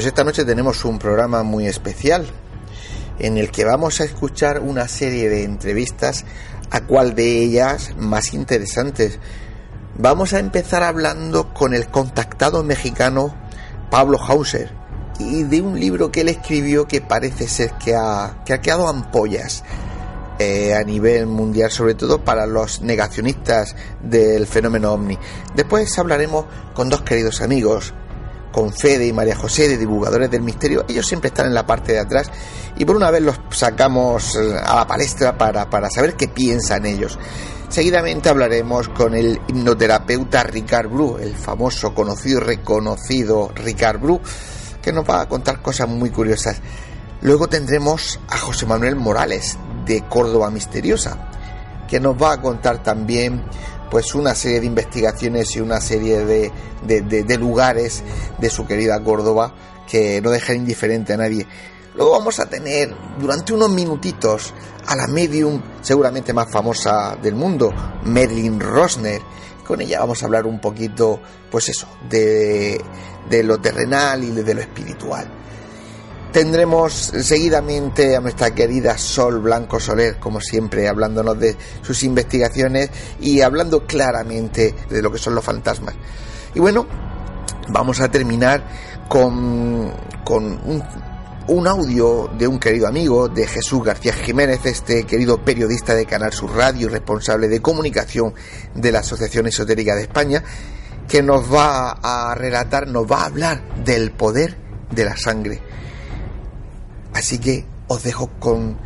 Pues esta noche tenemos un programa muy especial en el que vamos a escuchar una serie de entrevistas, a cual de ellas más interesantes. Vamos a empezar hablando con el contactado mexicano Pablo Hauser y de un libro que él escribió que parece ser que ha, que ha quedado ampollas eh, a nivel mundial, sobre todo para los negacionistas del fenómeno ovni. Después hablaremos con dos queridos amigos, con Fede y María José de Divulgadores del Misterio, ellos siempre están en la parte de atrás y por una vez los sacamos eh, a la palestra para, para saber qué piensan ellos. Seguidamente hablaremos con el hipnoterapeuta Ricard Bru, el famoso, conocido y reconocido Ricard Bru, que nos va a contar cosas muy curiosas. Luego tendremos a José Manuel Morales de Córdoba Misteriosa, que nos va a contar también pues una serie de investigaciones y una serie de, de, lugares de su querida Córdoba que no dejan indiferente a nadie. Luego vamos a tener durante unos minutitos a la medium seguramente más famosa del mundo, Merlin Rosner. Con ella vamos a hablar un poquito, pues eso, de, de lo terrenal y de lo espiritual. Tendremos seguidamente a nuestra querida Sol Blanco Soler, como siempre, hablándonos de sus investigaciones y hablando claramente de lo que son los fantasmas. Y bueno, vamos a terminar con, con un, un audio de un querido amigo de Jesús García Jiménez, este querido periodista de Canal Sur Radio y responsable de comunicación de la Asociación Esotérica de España, que nos va a relatar, nos va a hablar del poder de la sangre Así que os dejo con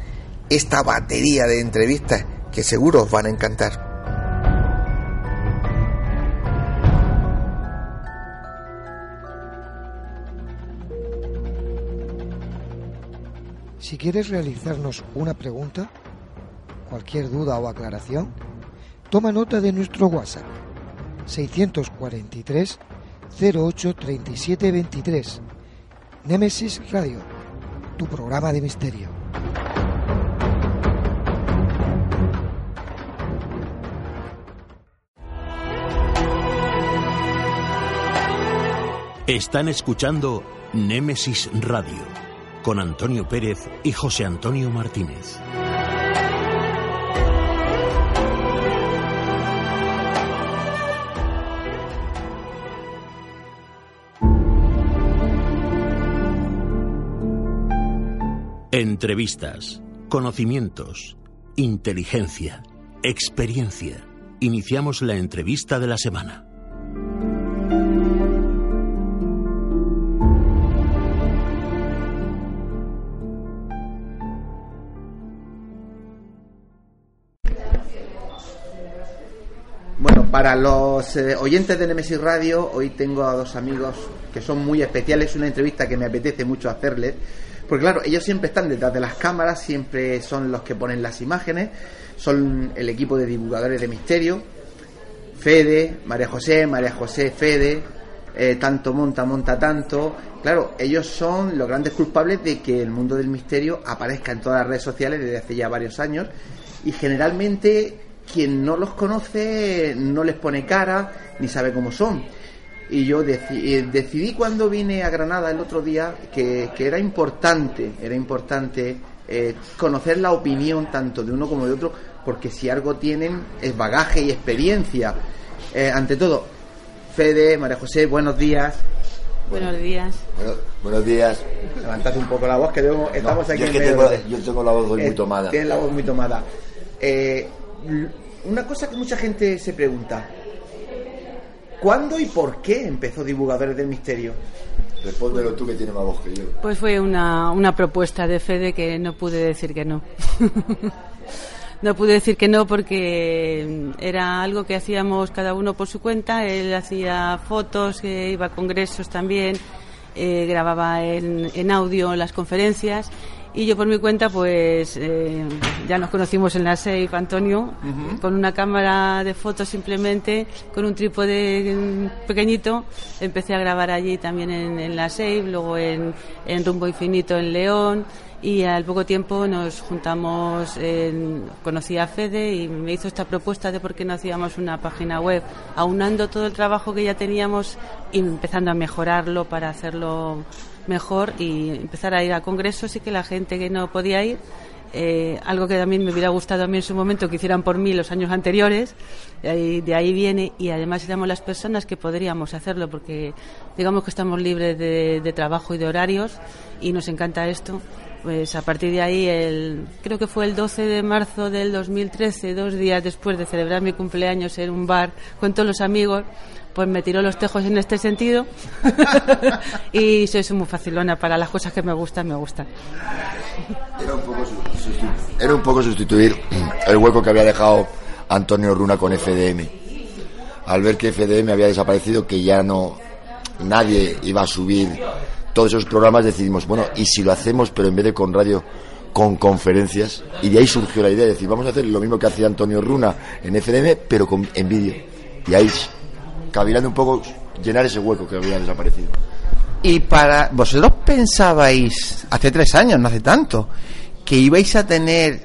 esta batería de entrevistas que seguro os van a encantar. Si quieres realizarnos una pregunta, cualquier duda o aclaración, toma nota de nuestro WhatsApp 643 08 37 23 Nemesis Radio tu programa de misterio. Están escuchando Némesis Radio con Antonio Pérez y José Antonio Martínez. Entrevistas, conocimientos, inteligencia, experiencia. Iniciamos la entrevista de la semana. Bueno, para los eh, oyentes de Nemesis Radio, hoy tengo a dos amigos que son muy especiales, una entrevista que me apetece mucho hacerles porque claro, ellos siempre están detrás de las cámaras, siempre son los que ponen las imágenes, son el equipo de divulgadores de misterio, Fede, María José, María José, Fede, eh, tanto monta, monta tanto. Claro, ellos son los grandes culpables de que el mundo del misterio aparezca en todas las redes sociales desde hace ya varios años y generalmente quien no los conoce no les pone cara ni sabe cómo son. Y yo eh, decidí cuando vine a Granada el otro día que, era importante, era importante eh, conocer la opinión tanto de uno como de otro, porque si algo tienen es bagaje y experiencia. Eh, ante todo, Fede, María José, buenos días. Buenos días. buenos días. Levantad un poco la voz, que estamos aquí yo, en yo tengo la voz muy tomada. Tienes la voz muy tomada. una cosa que mucha gente se pregunta, ¿Cuándo y por qué empezó Divulgadores del Misterio? Respóndelo tú que tienes más voz que yo. Pues fue una, una propuesta de Fede que no pude decir que no. no pude decir que no porque era algo que hacíamos cada uno por su cuenta. Él hacía fotos, iba a congresos también, eh, grababa en, en audio las conferencias y yo por mi cuenta, pues eh, ya nos conocimos en la SEIF, Antonio, con una cámara de fotos simplemente, con un trípode pequeñito. Empecé a grabar allí también en, la SEIF, luego en, Rumbo Infinito en León. Y al poco tiempo nos juntamos, en, conocí a Fede y me hizo esta propuesta de por qué no hacíamos una página web, aunando todo el trabajo que ya teníamos y empezando a mejorarlo para hacerlo mejor y empezar a ir a congresos. Y que la gente que no podía ir, eh, algo que también me hubiera gustado a mí en su momento que hicieran por mí los años anteriores, de ahí, viene. Y además éramos las personas que podríamos hacerlo porque digamos que estamos libres de, de trabajo y de horarios y nos encanta esto. Pues a partir de ahí, el, creo que fue el 12 de marzo del 2013, dos días después de celebrar mi cumpleaños en un bar con todos los amigos, pues me tiró los tejos en este sentido y soy muy facilona para las cosas que me gustan, me gustan. Era un poco, sustituir el hueco que había dejado Antonio Runa con FDM. Al ver que FDM había desaparecido, que ya no nadie iba a subir todos esos programas, decidimos, bueno, ¿y si lo hacemos, pero en vez de con radio, con conferencias? Y de ahí surgió la idea de decir, vamos a hacer lo mismo que hacía Antonio Runa en FDM, pero con, en vídeo. Y ahí cavilando un poco llenar ese hueco que había desaparecido. Y para vosotros pensabais hace tres años, no hace tanto, que ibais a tener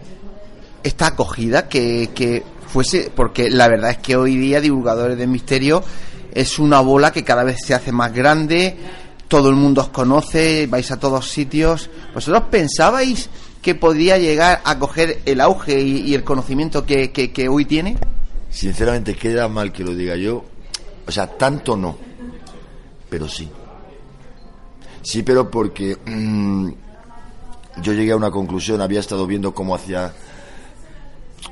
esta acogida que, que fuese, porque la verdad es que hoy día divulgadores de misterio es una bola que cada vez se hace más grande, todo el mundo os conoce, vais a todos sitios. ¿Vosotros pensabais que podría llegar a coger el auge y, el conocimiento que, que, hoy tiene? Sinceramente, queda mal que lo diga yo, o sea, tanto no, pero sí. Sí, pero porque mm, yo llegué a una conclusión, había estado viendo cómo hacía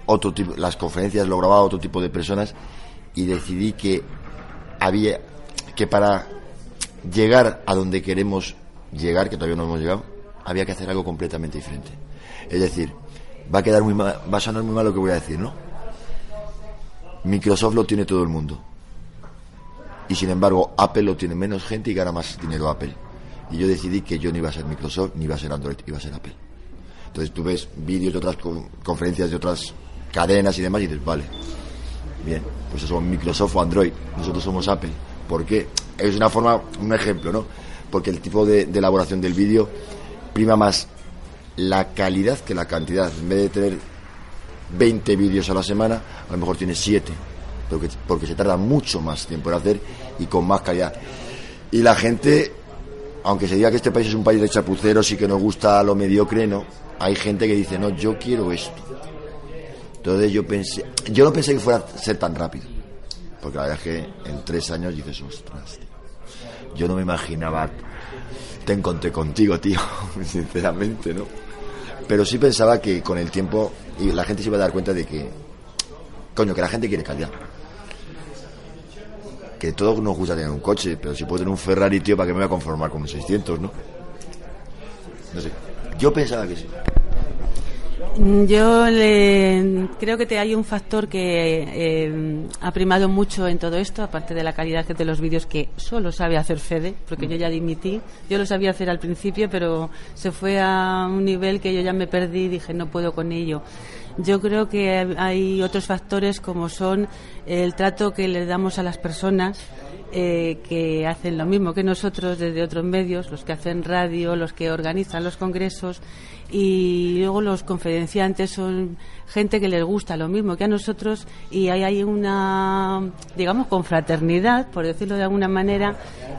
otro tipo, las conferencias, lo grababa otro tipo de personas y decidí que había que para llegar a donde queremos llegar, que todavía no hemos llegado, había que hacer algo completamente diferente. Es decir, va a quedar muy mal, va a sonar muy mal lo que voy a decir, ¿no? Microsoft lo tiene todo el mundo y sin embargo Apple lo tiene menos gente y gana más dinero Apple. Y yo decidí que yo no iba a ser Microsoft ni iba a ser Android, iba a ser Apple. Entonces tú ves vídeos de otras conferencias de otras cadenas y demás y dices, vale, bien, pues eso son Microsoft o Android, nosotros somos Apple. ¿Por qué? Es una forma, un ejemplo, ¿no? Porque el tipo de, elaboración del vídeo prima más la calidad que la cantidad. En vez de tener 20 vídeos a la semana, a lo mejor tienes 7 porque, porque se tarda mucho más tiempo en hacer y con más calidad. Y la gente, aunque se diga que este país es un país de chapuceros y que nos gusta lo mediocre, no, hay gente que dice, no, yo quiero esto. Entonces yo pensé, yo no pensé que fuera a ser tan rápido, porque la verdad es que en tres años dices, ostras, yo no me imaginaba, te encontré contigo, tío, sinceramente, ¿no? Pero sí pensaba que con el tiempo y la gente se iba a dar cuenta de que, coño, que la gente quiere calidad que todos nos gusta tener un coche, pero si puedo tener un Ferrari, tío, ¿para qué me voy a conformar con un 600, no? No sé. Yo pensaba que sí. Mm, yo le, creo que te hay un factor que eh, ha primado mucho en todo esto, aparte de la calidad de los vídeos que solo sabe hacer Fede, porque yo ya dimití. Yo lo sabía hacer al principio, pero se fue a un nivel que yo ya me perdí y dije no puedo con ello. Yo creo que hay otros factores como son el trato que le damos a las personas eh, que hacen lo mismo que nosotros desde otros medios, los que hacen radio, los que organizan los congresos y luego los conferenciantes son gente que les gusta lo mismo que a nosotros y hay una, digamos, confraternidad, por decirlo de alguna manera.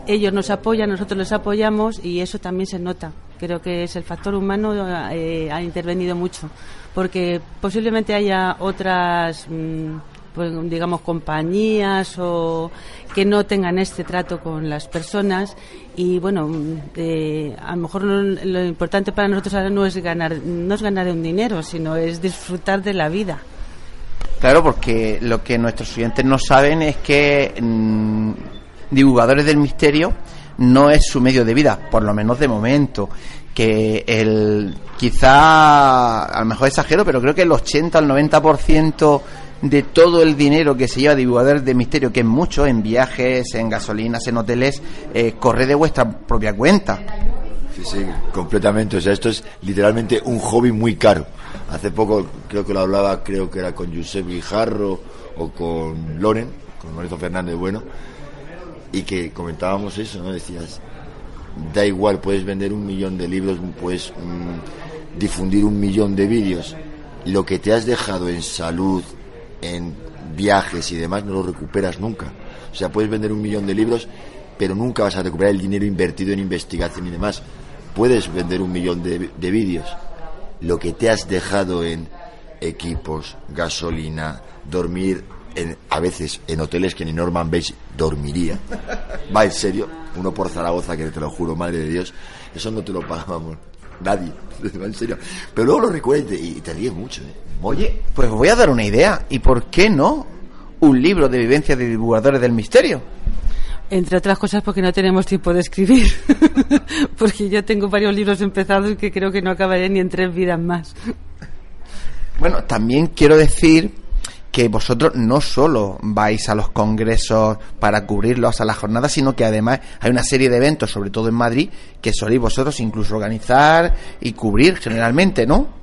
Ellos nos apoyan, nosotros los apoyamos y eso también se nota. Creo que es el factor humano eh, ha intervenido mucho porque posiblemente haya otras. Mm, digamos, compañías o que no tengan este trato con las personas y bueno, eh, a lo mejor lo, importante para nosotros ahora no es ganar, no es ganar un dinero, sino es disfrutar de la vida. Claro, porque lo que nuestros oyentes no saben es que mm, divulgadores del misterio no es su medio de vida, por lo menos de momento que el quizá a lo mejor exagero, pero creo que el 80 al 90% de todo el dinero que se lleva divulgadores de misterio, que es mucho, en viajes, en gasolinas, en hoteles, eh, corre de vuestra propia cuenta. Sí, sí, completamente. O sea, esto es literalmente un hobby muy caro. Hace poco creo que lo hablaba, creo que era con Josep Guijarro o con Loren, con Lorenzo Fernández Bueno, y que comentábamos eso, ¿no? Decías, da igual, puedes vender un millón de libros, puedes mm, difundir un millón de vídeos. Lo que te has dejado en salud, en viajes y demás no lo recuperas nunca. O sea, puedes vender un millón de libros, pero nunca vas a recuperar el dinero invertido en investigación y demás. Puedes vender un millón de, de vídeos. Lo que te has dejado en equipos, gasolina, dormir en, a veces en hoteles que ni Norman Bates dormiría. Va en serio, uno por Zaragoza que te lo juro, madre de Dios, eso no te lo pagábamos nadie, en serio. Pero luego lo recuerdas y te ríes mucho. ¿eh? Oye, pues voy a dar una idea. ¿Y por qué no? Un libro de vivencias de divulgadores del misterio. Entre otras cosas porque no tenemos tiempo de escribir. porque yo tengo varios libros empezados que creo que no acabaré ni en tres vidas más. Bueno, también quiero decir que vosotros no solo vais a los congresos para cubrirlos a la jornada, sino que además hay una serie de eventos, sobre todo en Madrid, que soléis vosotros incluso organizar y cubrir generalmente, ¿no?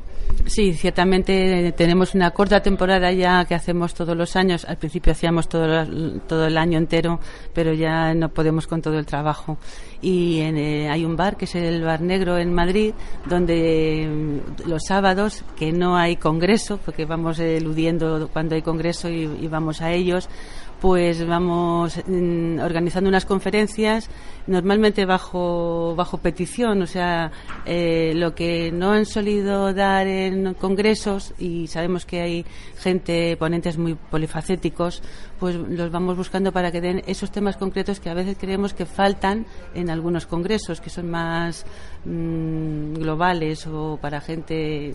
Sí, ciertamente tenemos una corta temporada ya que hacemos todos los años. Al principio hacíamos todo, el año entero, pero ya no podemos con todo el trabajo. Y eh, hay un bar que es el Bar Negro en Madrid, donde mm, los sábados, que no hay congreso, porque vamos eludiendo cuando hay congreso y vamos a ellos, pues vamos mm, organizando unas conferencias normalmente bajo bajo petición o sea eh, lo que no han solido dar en congresos y sabemos que hay gente ponentes muy polifacéticos pues los vamos buscando para que den esos temas concretos que a veces creemos que faltan en algunos congresos que son más mm, globales o para gente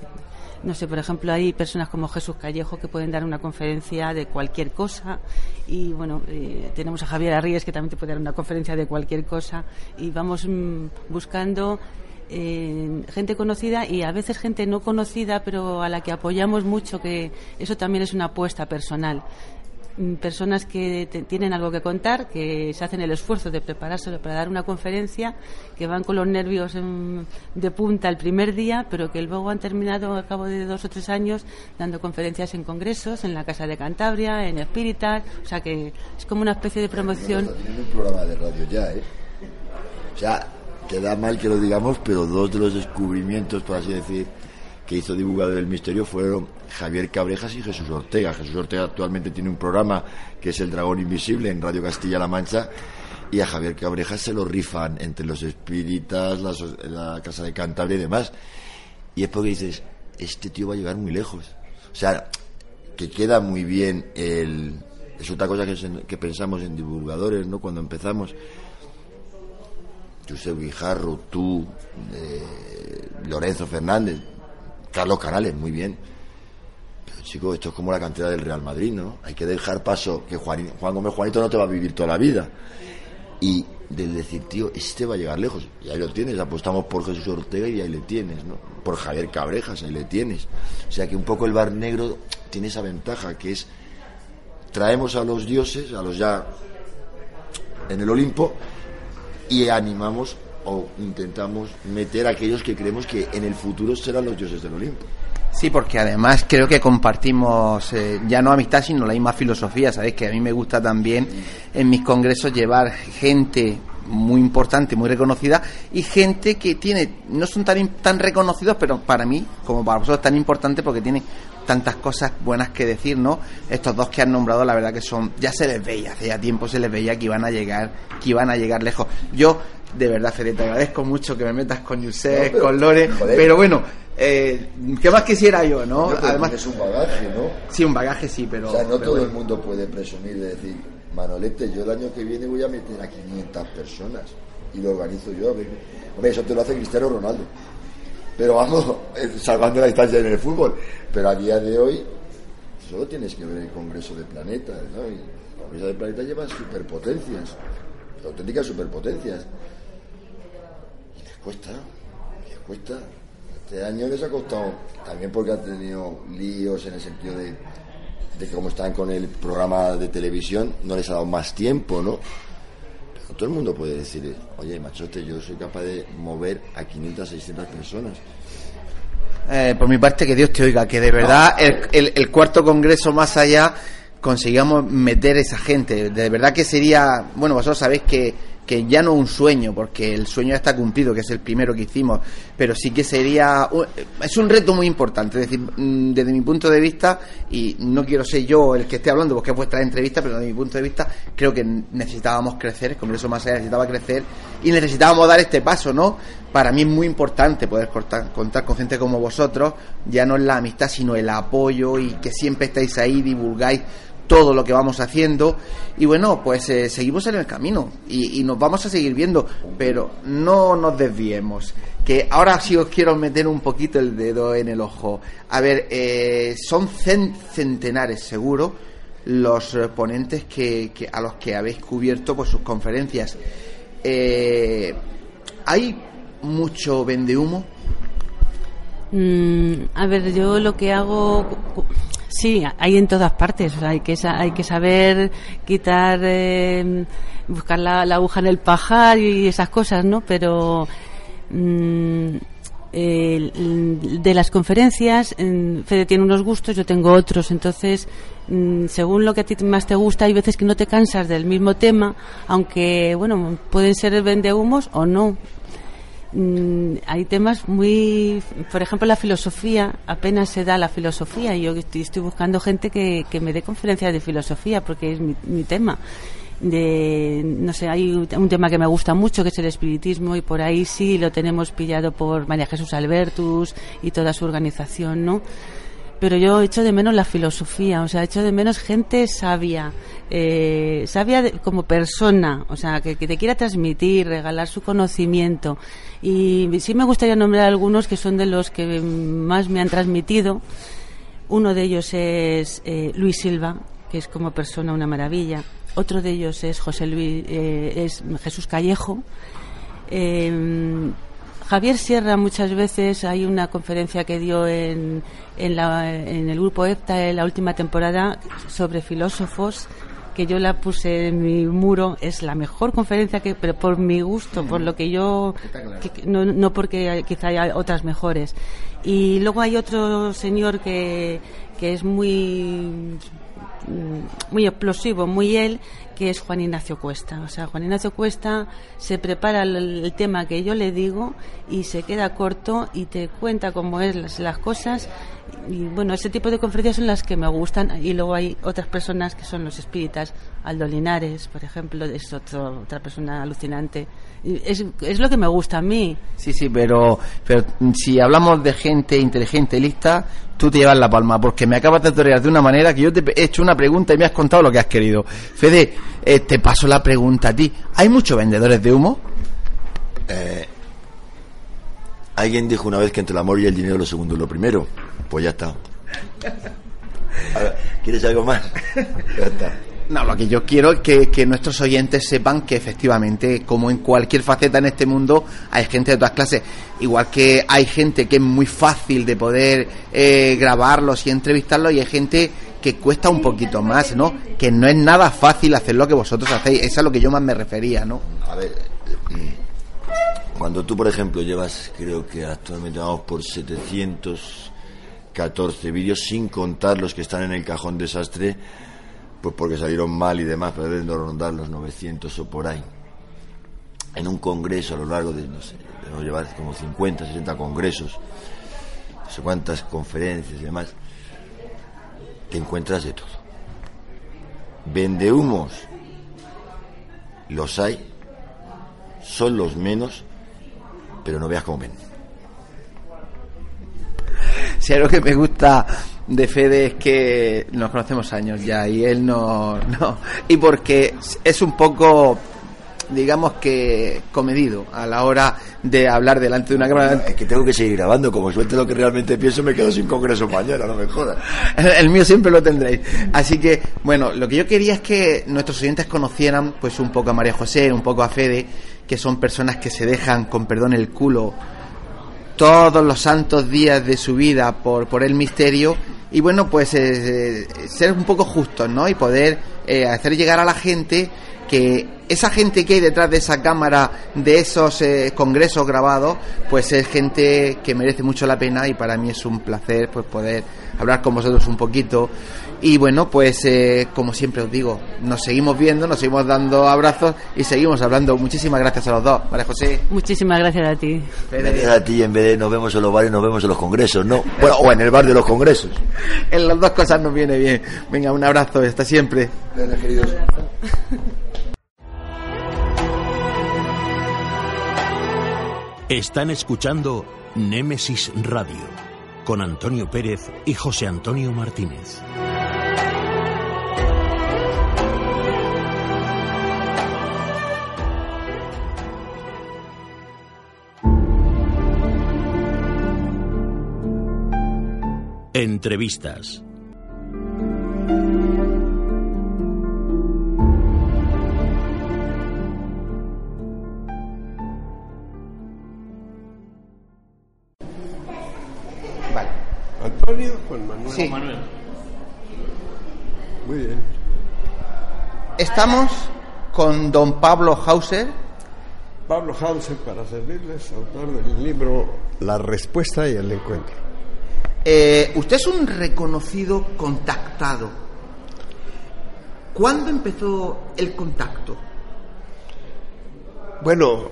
no sé, por ejemplo, hay personas como Jesús Callejo que pueden dar una conferencia de cualquier cosa y bueno, eh, tenemos a Javier Arríes que también te puede dar una conferencia de cualquier cosa y vamos mm, buscando eh, gente conocida y a veces gente no conocida, pero a la que apoyamos mucho, que eso también es una apuesta personal. Mm, personas que tienen algo que contar, que se hacen el esfuerzo de prepararse para dar una conferencia, que van con los nervios de punta el primer día, pero que luego han terminado a cabo de dos o tres años dando conferencias en congresos, en la Casa de Cantabria, en Espíritas, o sea que es como una especie de promoción. un programa de radio ya, ¿eh? O sea, queda mal que lo digamos, pero dos de los descubrimientos, por así decir, que hizo Divulgador del Misterio fueron Javier Cabrejas y Jesús Ortega. Jesús Ortega actualmente tiene un programa que es El Dragón Invisible en Radio Castilla-La Mancha y a Javier Cabrejas se lo rifan entre los espíritas, la, Casa de Cantabria y demás. Y es porque dices, este tío va a llegar muy lejos. O sea, que queda muy bien el... Es otra cosa que, pensamos en divulgadores, ¿no? Cuando empezamos. José Guijarro, tú, eh, Lorenzo Fernández, Carlos Canales, muy bien. Pero chico, esto es como la cantera del Real Madrid, ¿no? Hay que dejar paso, que Juan, Juan Gómez Juanito no te va a vivir toda la vida. Y del decir, tío, este va a llegar lejos. Y ahí lo tienes, apostamos por Jesús Ortega y ahí le tienes, ¿no? Por Javier Cabrejas, ahí le tienes. O sea que un poco el bar negro tiene esa ventaja, que es traemos a los dioses, a los ya en el Olimpo, y animamos o intentamos meter a aquellos que creemos que en el futuro serán los dioses del Olimpo. Sí, porque además creo que compartimos eh, ya no amistad, sino la misma filosofía. Sabéis que a mí me gusta también en mis congresos llevar gente muy importante, muy reconocida y gente que tiene no son tan tan reconocidos, pero para mí como para vosotros tan importante porque tiene tantas cosas buenas que decir, ¿no? Estos dos que han nombrado, la verdad que son ya se les veía, hace ya tiempo se les veía que iban a llegar, que iban a llegar lejos. Yo de verdad, Fede, te agradezco mucho que me metas con Yusef, con Lore, pero bueno, eh, ¿qué más quisiera yo, no? Además es un bagaje, ¿no? Sí, un bagaje sí, pero... O sea, no todo el mundo puede presumir de decir, Manolete, yo el año que viene voy a meter a 500 personas y lo organizo yo. Hombre, eso te lo hace Cristiano Ronaldo. Pero vamos, salvando la distancia en el fútbol. Pero a día de hoy, solo tienes que ver el Congreso de Planetas, ¿no? Y el Congreso de Planetas lleva superpotencias, auténticas superpotencias. Cuesta, les cuesta. Este año les ha costado, también porque han tenido líos en el sentido de de cómo están con el programa de televisión, no les ha dado más tiempo, ¿no? todo el mundo puede decir, oye, machote, yo soy capaz de mover a 500, 600 personas. Eh, por mi parte, que Dios te oiga, que de verdad el, el, cuarto congreso más allá consigamos meter esa gente. De verdad que sería, bueno, vosotros sabéis que que ya no un sueño, porque el sueño ya está cumplido, que es el primero que hicimos, pero sí que sería, es un reto muy importante, mm, desde mi punto de vista, y no quiero ser yo el que esté hablando porque es vuestra entrevista, pero desde mi punto de vista creo que necesitábamos crecer, el Congreso más allá necesitaba crecer y necesitábamos dar este paso, ¿no? Para mí es muy importante poder contar, contar con gente como vosotros, ya no es la amistad, sino el apoyo y que siempre estáis ahí, divulgáis todo lo que vamos haciendo y bueno, pues eh, seguimos en el camino y, nos vamos a seguir viendo, pero no nos desviemos. Que ahora sí os quiero meter un poquito el dedo en el ojo. A ver, eh, son centenares seguro los ponentes que, a los que habéis cubierto por sus conferencias. Eh, ¿Hay mucho vendehumo? Mm, a ver, yo lo que hago Sí, hay en todas partes. hay, que, hay que saber quitar, eh, buscar la, aguja en el pajar y esas cosas, ¿no? Pero mm, de las conferencias, Fede tiene unos gustos, yo tengo otros. Entonces, mm, según lo que a ti más te gusta, hay veces que no te cansas del mismo tema, aunque, bueno, pueden ser vendehumos o no. Mm, hay temas muy, por ejemplo, la filosofía, apenas se da la filosofía yo estoy, estoy buscando gente que, que, me dé conferencias de filosofía porque es mi, mi, tema. De, no sé, hay un tema que me gusta mucho que es el espiritismo y por ahí sí lo tenemos pillado por María Jesús Albertus y toda su organización, ¿no? Pero yo echo de menos la filosofía, o sea, echo de menos gente sabia, eh, sabia como persona, o sea, que, te quiera transmitir, regalar su conocimiento. Y sí me gustaría nombrar algunos que son de los que más me han transmitido. Uno de ellos es eh, Luis Silva, que es como persona una maravilla. Otro de ellos es José Luis, eh, es Jesús Callejo. Javier Sierra muchas veces hay una conferencia que dio en, en, la, en el grupo EPTA en la última temporada sobre filósofos que yo la puse en mi muro. Es la mejor conferencia que pero por mi gusto por lo que yo no, no porque quizá haya otras mejores. Y luego hay otro señor que, que es muy muy explosivo, muy él, que es Juan Ignacio Cuesta. O sea, Juan Ignacio Cuesta se prepara el, tema que yo le digo y se queda corto y te cuenta cómo es las, las, cosas. Y bueno, ese tipo de conferencias son las que me gustan. Y luego hay otras personas que son los espíritas. Aldo Linares, por ejemplo, es otro, otra persona alucinante. Es, es lo que me gusta a mí. Sí, sí, pero, pero si hablamos de gente inteligente, lista, tú te llevas la palma, porque me acabas de torear de una manera que yo te he hecho una pregunta y me has contado lo que has querido. Fede, eh, te paso la pregunta a ti. ¿Hay muchos vendedores de humo? Eh, alguien dijo una vez que entre el amor y el dinero lo segundo es lo primero. Pues ya está. ¿Quieres algo más? Ya está. No, lo que yo quiero es que, nuestros oyentes sepan que efectivamente, como en cualquier faceta en este mundo, hay gente de todas clases. Igual que hay gente que es muy fácil de poder eh, grabarlos y entrevistarlos, y hay gente que cuesta un poquito más, ¿no? Que no es nada fácil hacer lo que vosotros hacéis. Eso es a lo que yo más me refería, ¿no? A ver, cuando tú, por ejemplo, llevas, creo que actualmente vamos por 700 14 vídeos, sin contar los que están en el cajón desastre, pues porque salieron mal y demás, pero deben de rondar los 900 o por ahí. En un congreso a lo largo de, no sé, debemos llevar como 50, 60 congresos, no sé cuántas conferencias y demás, te encuentras de todo. Vende humos, los hay, son los menos, pero no veas cómo ven. Si algo que me gusta de Fede es que nos conocemos años ya y él no, no. Y porque es un poco, digamos que comedido a la hora de hablar delante de una cámara. Es que tengo que seguir grabando, como suelte lo que realmente pienso, me quedo sin congreso mañana, no me jodas. El mío siempre lo tendréis. Así que, bueno, lo que yo quería es que nuestros oyentes conocieran pues un poco a María José, un poco a Fede, que son personas que se dejan, con perdón, el culo todos los santos días de su vida por, por el misterio y bueno, pues eh, eh, ser un poco justos, ¿no? Y poder eh, hacer llegar a la gente que esa gente que hay detrás de esa cámara, de esos eh, congresos grabados, pues es gente que merece mucho la pena y para mí es un placer pues poder hablar con vosotros un poquito. Y bueno, pues eh, como siempre os digo, nos seguimos viendo, nos seguimos dando abrazos y seguimos hablando. Muchísimas gracias a los dos, María José. Muchísimas gracias a ti. Gracias a ti, en vez de nos vemos en los bares, nos vemos en los congresos, ¿no? Bueno, o en el bar de los congresos. En las dos cosas nos viene bien. Venga, un abrazo, hasta siempre. queridos. Están escuchando Némesis Radio con Antonio Pérez y José Antonio Martínez. Entrevistas. Vale. Antonio Juan Manuel. Sí. Muy bien. Estamos con don Pablo Hauser. Pablo Hauser para servirles, autor del libro La respuesta y el encuentro. Eh, usted es un reconocido contactado. ¿Cuándo empezó el contacto? Bueno,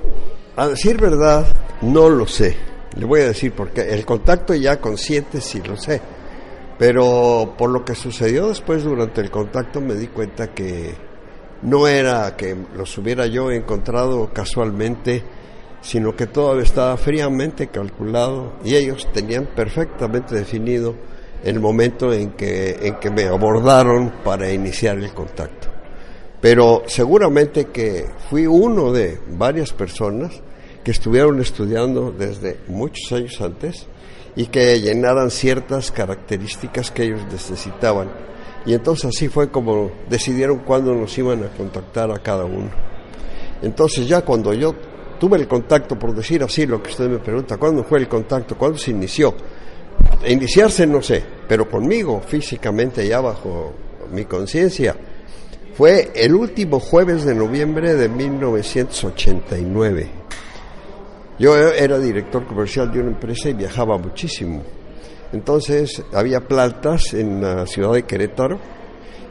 a decir verdad, no lo sé. Le voy a decir porque el contacto ya consciente sí lo sé. Pero por lo que sucedió después durante el contacto me di cuenta que no era que los hubiera yo encontrado casualmente, sino que todo estaba fríamente calculado y ellos tenían perfectamente definido el momento en que, en que me abordaron para iniciar el contacto. Pero seguramente que fui uno de varias personas que estuvieron estudiando desde muchos años antes y que llenaran ciertas características que ellos necesitaban. Y entonces así fue como decidieron cuándo nos iban a contactar a cada uno. Entonces ya cuando yo tuve el contacto, por decir así lo que usted me pregunta, ¿cuándo fue el contacto? ¿Cuándo se inició? Iniciarse no sé, pero conmigo físicamente ya bajo mi conciencia fue el último jueves de noviembre de 1989. Yo era director comercial de una empresa y viajaba muchísimo. Entonces había plantas en la ciudad de Querétaro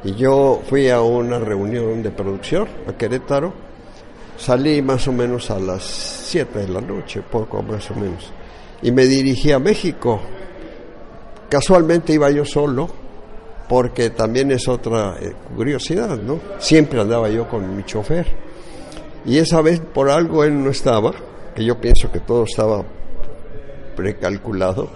y yo fui a una reunión de producción a Querétaro. Salí más o menos a las 7 de la noche, poco más o menos, y me dirigí a México. Casualmente iba yo solo, porque también es otra eh, curiosidad, ¿no? Siempre andaba yo con mi chofer. Y esa vez por algo él no estaba, que yo pienso que todo estaba precalculado.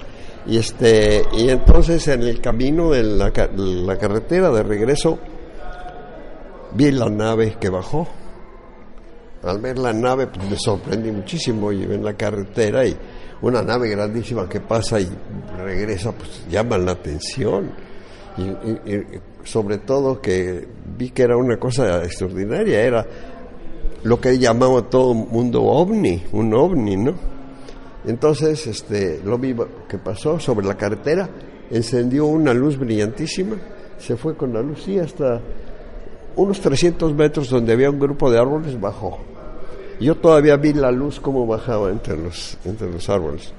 Y este y entonces en el camino de la, la carretera de regreso vi la nave que bajó. Al ver la nave pues me sorprendí muchísimo y en la carretera y una nave grandísima que pasa y regresa pues llama la atención y, sobre todo que vi que era una cosa extraordinaria era lo que llamaba todo mundo ovni, un ovni, ¿no? Entonces, este, lo vi que pasó sobre la carretera, encendió una luz brillantísima, se fue con la luz y hasta unos 300 metros donde había un grupo de árboles bajó. Yo todavía vi la luz como bajaba entre los, entre los árboles.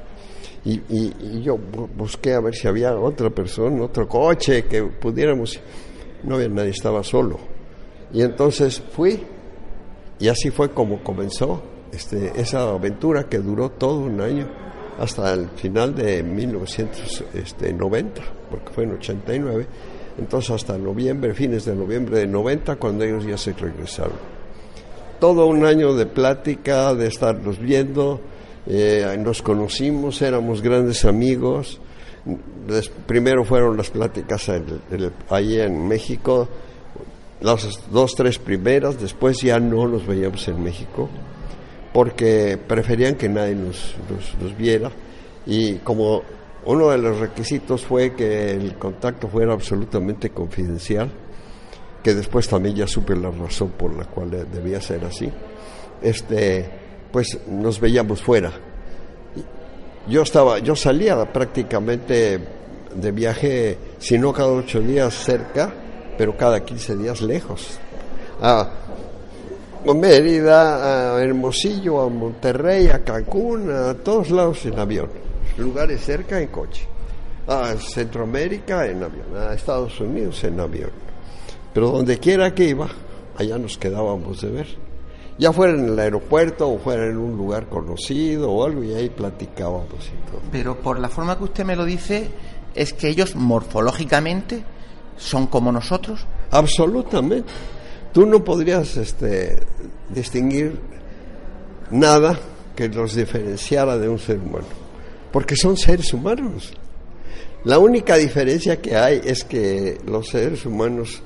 Y, y- y yo bu- busqué a ver si había otra persona, otro coche que pudiéramos. No había nadie, estaba solo. Y entonces fui y así fue como comenzó este, esa aventura que duró todo un año hasta el final de 1990, porque fue en 89. Entonces hasta noviembre, fines de noviembre de 90, cuando ellos ya se regresaron. Todo un año de plática, de estarnos viendo, eh, nos conocimos, éramos grandes amigos. Primero fueron las pláticas el- ahí en México, las dos, tres primeras, después ya no nos veíamos en México, porque preferían que nadie nos viera. Y como uno de los requisitos fue que el contacto fuera absolutamente confidencial, que después también ya supe la razón por la cual debía ser así, este, pues nos veíamos fuera. Yo estaba, yo salía prácticamente de viaje, si no cada ocho días cerca, pero cada 15 días lejos. A Mérida, a Hermosillo, a Monterrey, a Cancún, a todos lados en avión. Lugares cerca en coche. A Centroamérica en avión, a Estados Unidos en avión. Pero donde quiera que iba, allá nos quedábamos de ver. Ya fuera en el aeropuerto o fuera en un lugar conocido o algo, y ahí platicábamos y todo. Pero por la forma que usted me lo dice, es que ellos morfológicamente son como nosotros. Absolutamente. Tú no podrías este, distinguir nada que los diferenciara de un ser humano, porque son seres humanos. La única diferencia que hay es que los seres humanos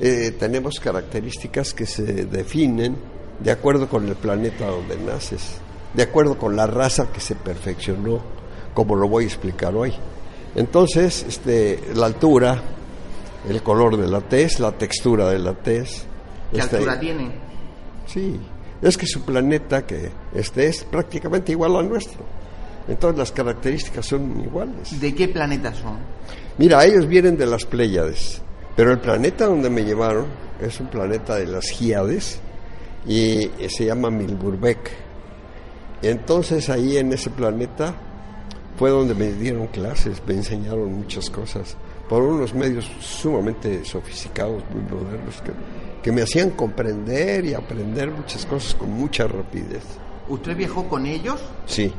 eh, tenemos características que se definen de acuerdo con el planeta donde naces, de acuerdo con la raza que se perfeccionó, como lo voy a explicar hoy. Entonces, este, la altura, el color de la tez, la textura de la tez. ¿Qué este, altura tienen? Sí, es que su planeta que este es prácticamente igual al nuestro. Entonces las características son iguales. ¿De qué planeta son? Mira, ellos vienen de las Pléyades, pero el planeta donde me llevaron es un planeta de las Giades y se llama Milburbeck. Entonces ahí en ese planeta fue donde me dieron clases, me enseñaron muchas cosas por unos medios sumamente sofisticados, muy modernos, que, que me hacían comprender y aprender muchas cosas con mucha rapidez. ¿Usted viajó con ellos? Sí,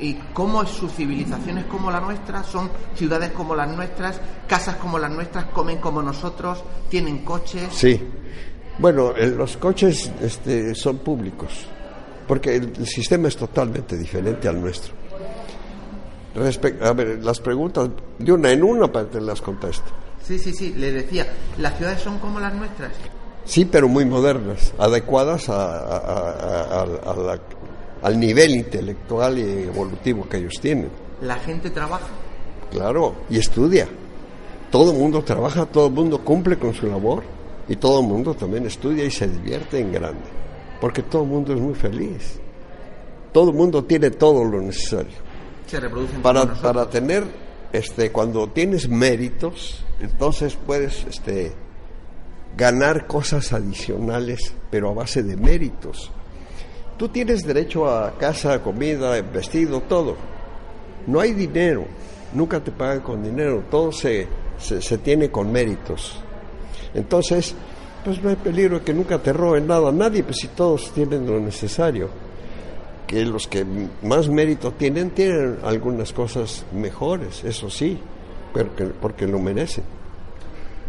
¿Y cómo es su civilización es como la nuestra? ¿Son ciudades como las nuestras? ¿Casas como las nuestras? ¿Comen como nosotros? ¿Tienen coches? Sí. Bueno, eh, los coches este, son públicos, porque el, sistema es totalmente diferente al nuestro. A ver, las preguntas, de una en una para te las contesto. Sí, sí, sí. Le decía, ¿las ciudades son como las nuestras? Sí, pero muy modernas, adecuadas a- a- a- a- a la- al nivel intelectual y evolutivo que ellos tienen. ¿La gente trabaja? Claro, y estudia. Todo el mundo trabaja, todo el mundo cumple con su labor y todo el mundo también estudia y se divierte en grande, porque todo el mundo es muy feliz. Todo el mundo tiene todo lo necesario. Se reproducen Para, para tener, este, cuando tienes méritos, entonces puedes este, ganar cosas adicionales, pero a base de méritos. Tú tienes derecho a casa, comida, vestido, todo. No hay dinero, nunca te pagan con dinero, todo se, se, tiene con méritos. Entonces, pues no hay peligro de que nunca te roben nada, nadie, pues si todos tienen lo necesario. Que los que más mérito tienen, tienen algunas cosas mejores, eso sí, pero que- porque lo merecen.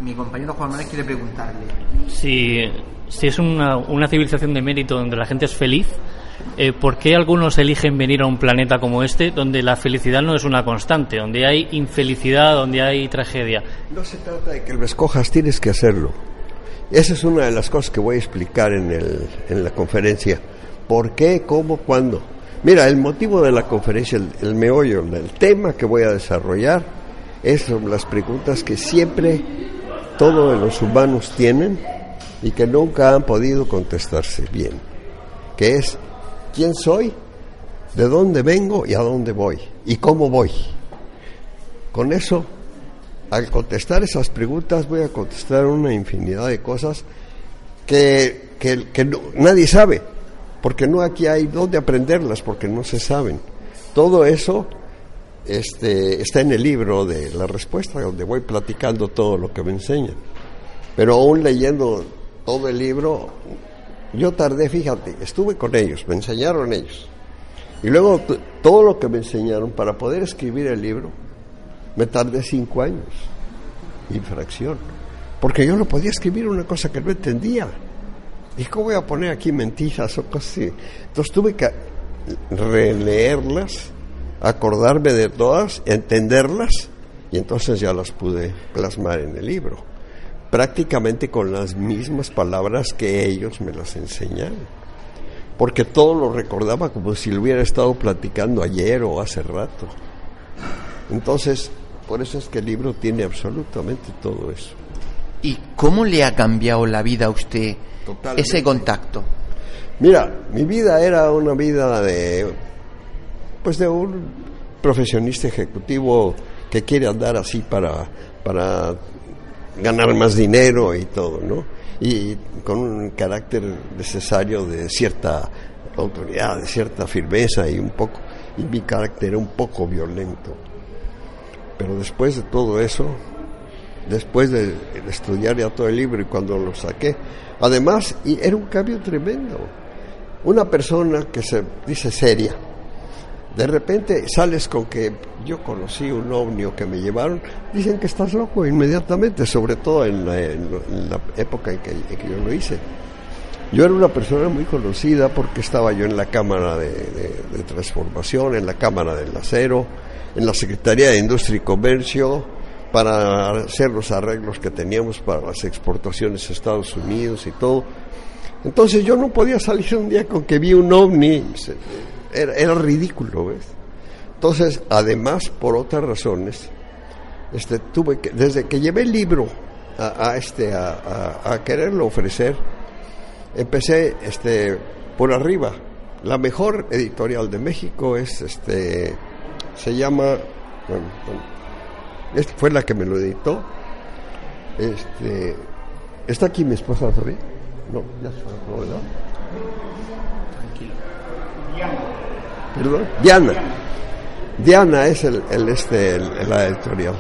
Mi compañero Juan Manuel quiere preguntarle. Si, si es una, una civilización de mérito donde la gente es feliz, eh, ¿por qué algunos eligen venir a un planeta como este donde la felicidad no es una constante, donde hay infelicidad, donde hay tragedia? No se trata de que lo escojas, tienes que hacerlo. Esa es una de las cosas que voy a explicar en, el, en la conferencia. ¿Por qué? ¿Cómo? ¿Cuándo? Mira, el motivo de la conferencia, el, el meollo, el tema que voy a desarrollar, es las preguntas que siempre todos los humanos tienen y que nunca han podido contestarse bien. Que es, ¿quién soy? ¿De dónde vengo y a dónde voy? ¿Y cómo voy? Con eso al contestar esas preguntas voy a contestar una infinidad de cosas que, que- que nadie sabe, porque no aquí hay dónde aprenderlas, porque no se saben. Todo eso este, está en el libro de la respuesta, donde voy platicando todo lo que me enseñan. Pero aún leyendo todo el libro, yo tardé, fíjate, estuve con ellos, me enseñaron ellos. Y luego todo lo que me enseñaron para poder escribir el libro, me tardé cinco años, infracción. Porque yo no podía escribir una cosa que no entendía. ¿Y cómo voy a poner aquí mentiras o cosas así? Entonces tuve que releerlas, acordarme de todas, entenderlas, y entonces ya las pude plasmar en el libro. Prácticamente con las mismas palabras que ellos me las enseñaron porque todo lo recordaba como si lo hubiera estado platicando ayer o hace rato. Entonces, por eso es que el libro tiene absolutamente todo eso. ¿Y cómo le ha cambiado la vida a usted ese contacto? Mira, mi vida era una vida de, pues de un profesionista ejecutivo que quiere andar así para, para ganar más dinero y todo, ¿no? y con un carácter necesario de cierta autoridad, de cierta firmeza y un poco, y mi carácter era un poco violento. Pero después de todo eso, después de, estudiar ya todo el libro y cuando lo saqué, además, y era un cambio tremendo. Una persona que se dice seria, de repente sales con que yo conocí un ovnio que me llevaron, dicen que estás loco inmediatamente, sobre todo en la, época en que, yo lo hice. Yo era una persona muy conocida porque estaba yo en la Cámara de, de, Transformación, en la Cámara del Acero, en la Secretaría de Industria y Comercio, para hacer los arreglos que teníamos para las exportaciones a Estados Unidos y todo. Entonces yo no podía salir un día con que vi un ovni era, ridículo, ¿ves? Entonces, además, por otras razones, este, tuve que, desde que llevé el libro a, este, a, quererlo ofrecer, empecé este, por arriba. La mejor editorial de México es, este, se llama, esta fue la que me lo editó. Este, está aquí mi esposa todavía. No, ya se fue, ¿verdad? Perdón, Diana. Diana es el, este, la editorial.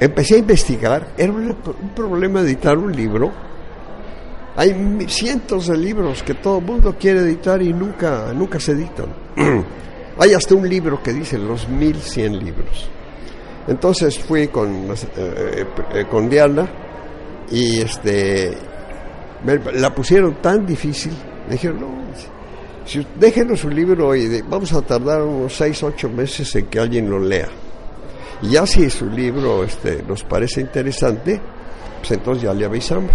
Empecé a investigar, era un, problema editar un libro. Hay cientos de libros que todo el mundo quiere editar y nunca, nunca se editan. Hay hasta un libro que dice los 1100 libros. Entonces fui con, eh, eh, con Diana y este la pusieron tan difícil. Me dijeron, no, si, déjenos su libro y vamos a tardar unos 6, 8 meses en que alguien lo lea. Y ya si su libro este, nos parece interesante, pues entonces ya le avisamos.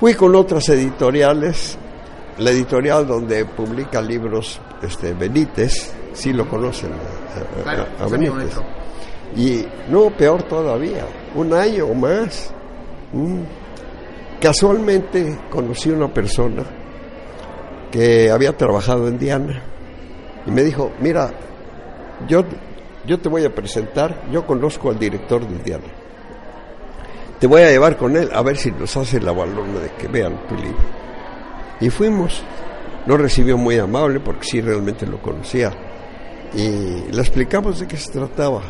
Fui con otras editoriales, la editorial donde publica libros este, Benítez, sí lo conocen a, Benítez. Y no, peor todavía, un año o más. Mm. Casualmente conocí una persona que había trabajado en Diana y me dijo, mira, yo, yo te voy a presentar, yo conozco al director de Diana, te voy a llevar con él a ver si nos hace la balona de que vean tu libro. Y fuimos, nos recibió muy amable porque sí realmente lo conocía y le explicamos de qué se trataba.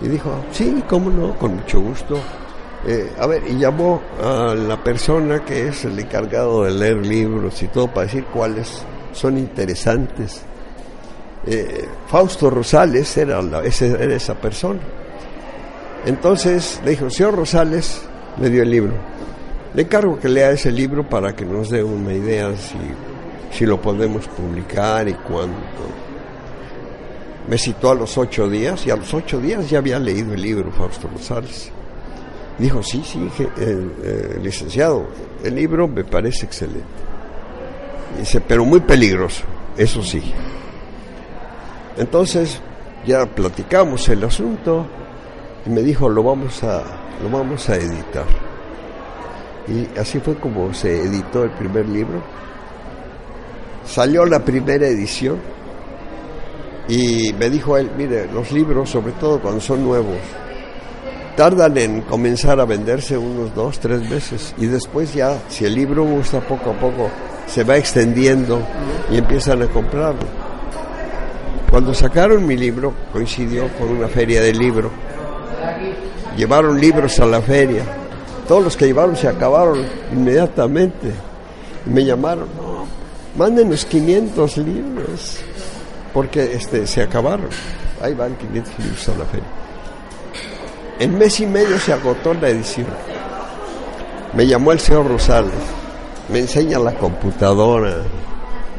Y dijo, sí, cómo no, con mucho gusto. Eh, a ver, y llamó a la persona que es el encargado de leer libros y todo para decir cuáles son interesantes. Eh, Fausto Rosales era, esa persona. Entonces le dijo, señor Rosales, le dio el libro. Le encargo que lea ese libro para que nos dé una idea si, si lo podemos publicar y cuándo. Me citó a los ocho días y a los ocho días ya había leído el libro Fausto Rosales. Dijo, sí, sí, eh, licenciado, el libro me parece excelente. Dice, pero muy peligroso, eso sí. Entonces ya platicamos el asunto y me dijo, lo vamos a, lo vamos a editar. Y así fue como se editó el primer libro. Salió la primera edición y me dijo él, mire, los libros, sobre todo cuando son nuevos, tardan en comenzar a venderse unos dos, tres meses y después ya, si el libro gusta poco a poco, se va extendiendo y empiezan a comprarlo. Cuando sacaron mi libro, coincidió con una feria de libro. Llevaron libros a la feria. Todos los que llevaron se acabaron inmediatamente. Y me llamaron, no, mándenos 500 libros, porque este, se acabaron. Ahí van 500 libros a la feria. En mes y medio se agotó la edición. Me llamó el señor Rosales, me enseña la computadora.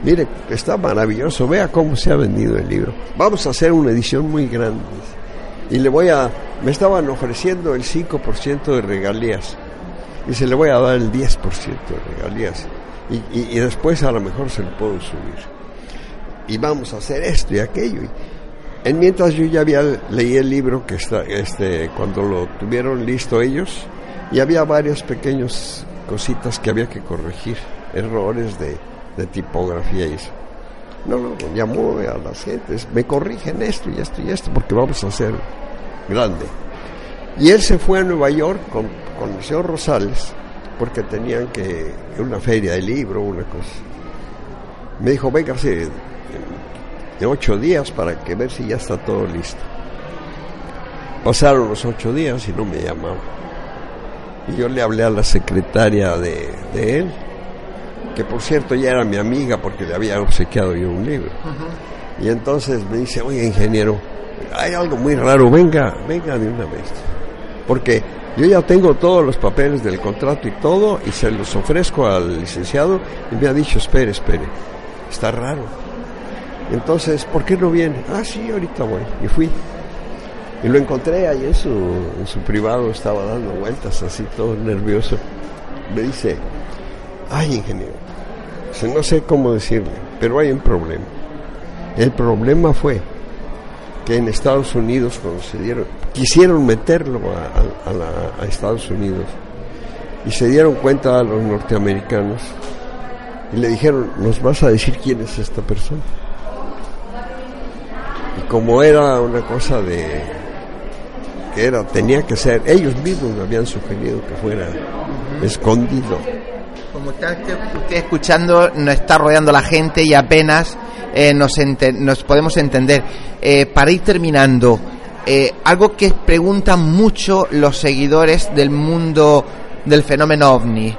Mire, está maravilloso, vea cómo se ha vendido el libro. Vamos a hacer una edición muy grande. Y le voy a, me estaban ofreciendo el 5% de regalías. Y se le voy a dar el 10% de regalías. Y, y, y, después a lo mejor se lo puedo subir. Y vamos a hacer esto y aquello. Y, en mientras yo ya había leí el libro que está, este, cuando lo tuvieron listo ellos, y había varias pequeñas cositas que había que corregir, errores de, tipografía y eso. No, no, llamó a las gentes, me corrigen esto y esto y esto, porque vamos a hacer grande. Y él se fue a Nueva York con, con el señor Rosales, porque tenían que una feria de libro, una cosa. Me dijo, venga, en, en ocho días para que ver si ya está todo listo. Pasaron los ocho días y no me llamaban. Y yo le hablé a la secretaria de, de él, que por cierto ya era mi amiga porque le había obsequiado yo un libro. Uh -huh. Y entonces me dice, oye ingeniero, hay algo muy raro, venga, venga de una vez. Porque yo ya tengo todos los papeles del contrato y todo, y se los ofrezco al licenciado, y me ha dicho, espere, espere, está raro. Entonces, ¿por qué no viene? Ah, sí, ahorita voy. Y fui. Y lo encontré ahí en su, su privado, estaba dando vueltas así, todo nervioso. Me dice, ay, ingeniero, no sé cómo decirle, pero hay un problema. El problema fue que en Estados Unidos, cuando se dieron, quisieron meterlo a, a Estados Unidos y se dieron cuenta a los norteamericanos y le dijeron, ¿nos vas a decir quién es esta persona? Como era una cosa de que era tenía que ser ellos mismos me habían sugerido que fuera escondido. Como está usted escuchando nos está rodeando la gente y apenas eh, nos, nos, podemos entender. Eh, para ir terminando eh, algo que preguntan mucho los seguidores del mundo del fenómeno ovni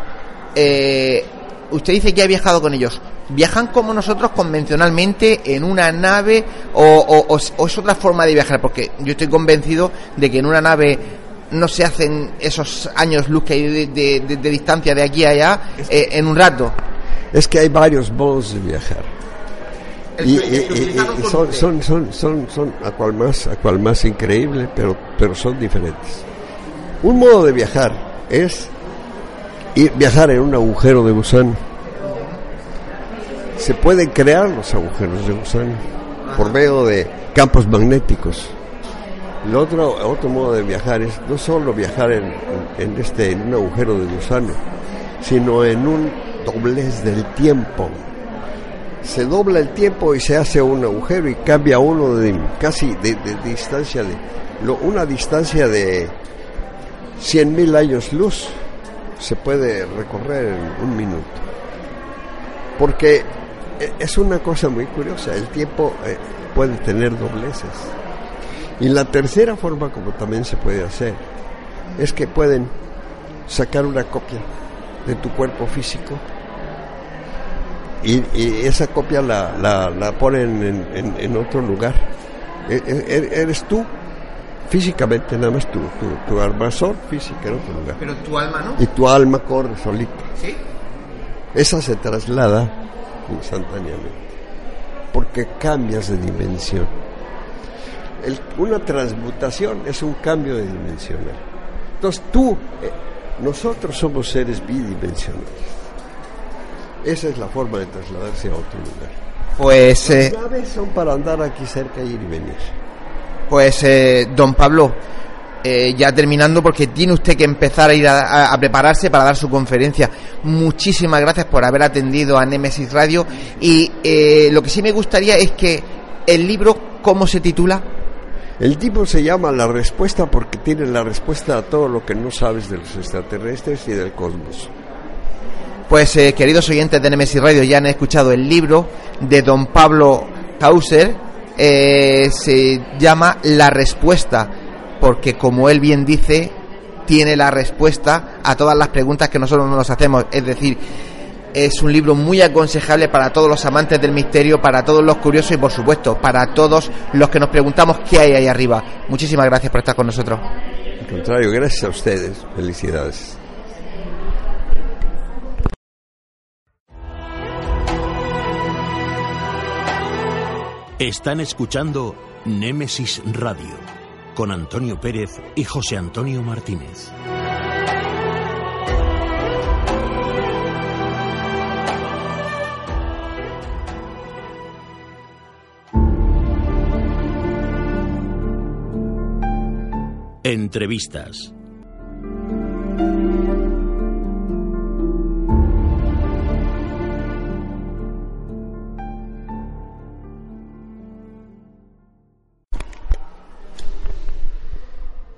usted dice que ha viajado con ellos. Viajan como nosotros convencionalmente en una nave o, o, o, o, es otra forma de viajar porque yo estoy convencido de que en una nave no se hacen esos años luz que hay de, de, de, de distancia de aquí a allá eh, en un rato. Es que hay varios modos de viajar. Y, y, y, y son, son, son, son, son a cual más a cual más increíble pero, pero son diferentes. Un modo de viajar es viajar en un agujero de gusano se pueden crear los agujeros de gusano por medio de campos magnéticos. El otro, otro modo de viajar es no solo viajar en, en, en, este, en un agujero de gusano, sino en un doblez del tiempo. Se dobla el tiempo y se hace un agujero y cambia uno de casi de, de, de distancia de lo, una distancia de 100.000 años luz se puede recorrer en un minuto. Porque es una cosa muy curiosa, el tiempo eh, puede tener dobleces. Y la tercera forma como también se puede hacer es que pueden sacar una copia de tu cuerpo físico y, y esa copia la, la, la ponen en, en, en, otro lugar. E, e, eres tú físicamente, nada más tú, tu, tu armazón física en otro lugar. Pero tu alma no. Y tu alma corre solita. ¿Sí? Esa se traslada instantáneamente, porque cambias de dimensión. El, una transmutación es un cambio de dimensional. Entonces tú, eh, nosotros somos seres bidimensionales. Esa es la forma de trasladarse a otro lugar. Pues Las eh, naves son para andar aquí cerca, ir y venir. Pues eh, don Pablo, eh, ya terminando porque tiene usted que empezar a ir a, a, a, prepararse para dar su conferencia. Muchísimas gracias por haber atendido a Nemesis Radio y eh, lo que sí me gustaría es que el libro, ¿cómo se titula? El tipo se llama La Respuesta porque tiene la respuesta a todo lo que no sabes de los extraterrestres y del cosmos. Pues eh, queridos oyentes de Nemesis Radio ya han escuchado el libro de don Pablo Causer eh, se llama La Respuesta, porque como él bien dice, tiene la respuesta a todas las preguntas que nosotros nos hacemos. Es decir, es un libro muy aconsejable para todos los amantes del misterio, para todos los curiosos y por supuesto para todos los que nos preguntamos qué hay ahí arriba. Muchísimas gracias por estar con nosotros. Al contrario, gracias a ustedes. Felicidades. Están escuchando Némesis Radio con Antonio Pérez y José Antonio Martínez. Entrevistas.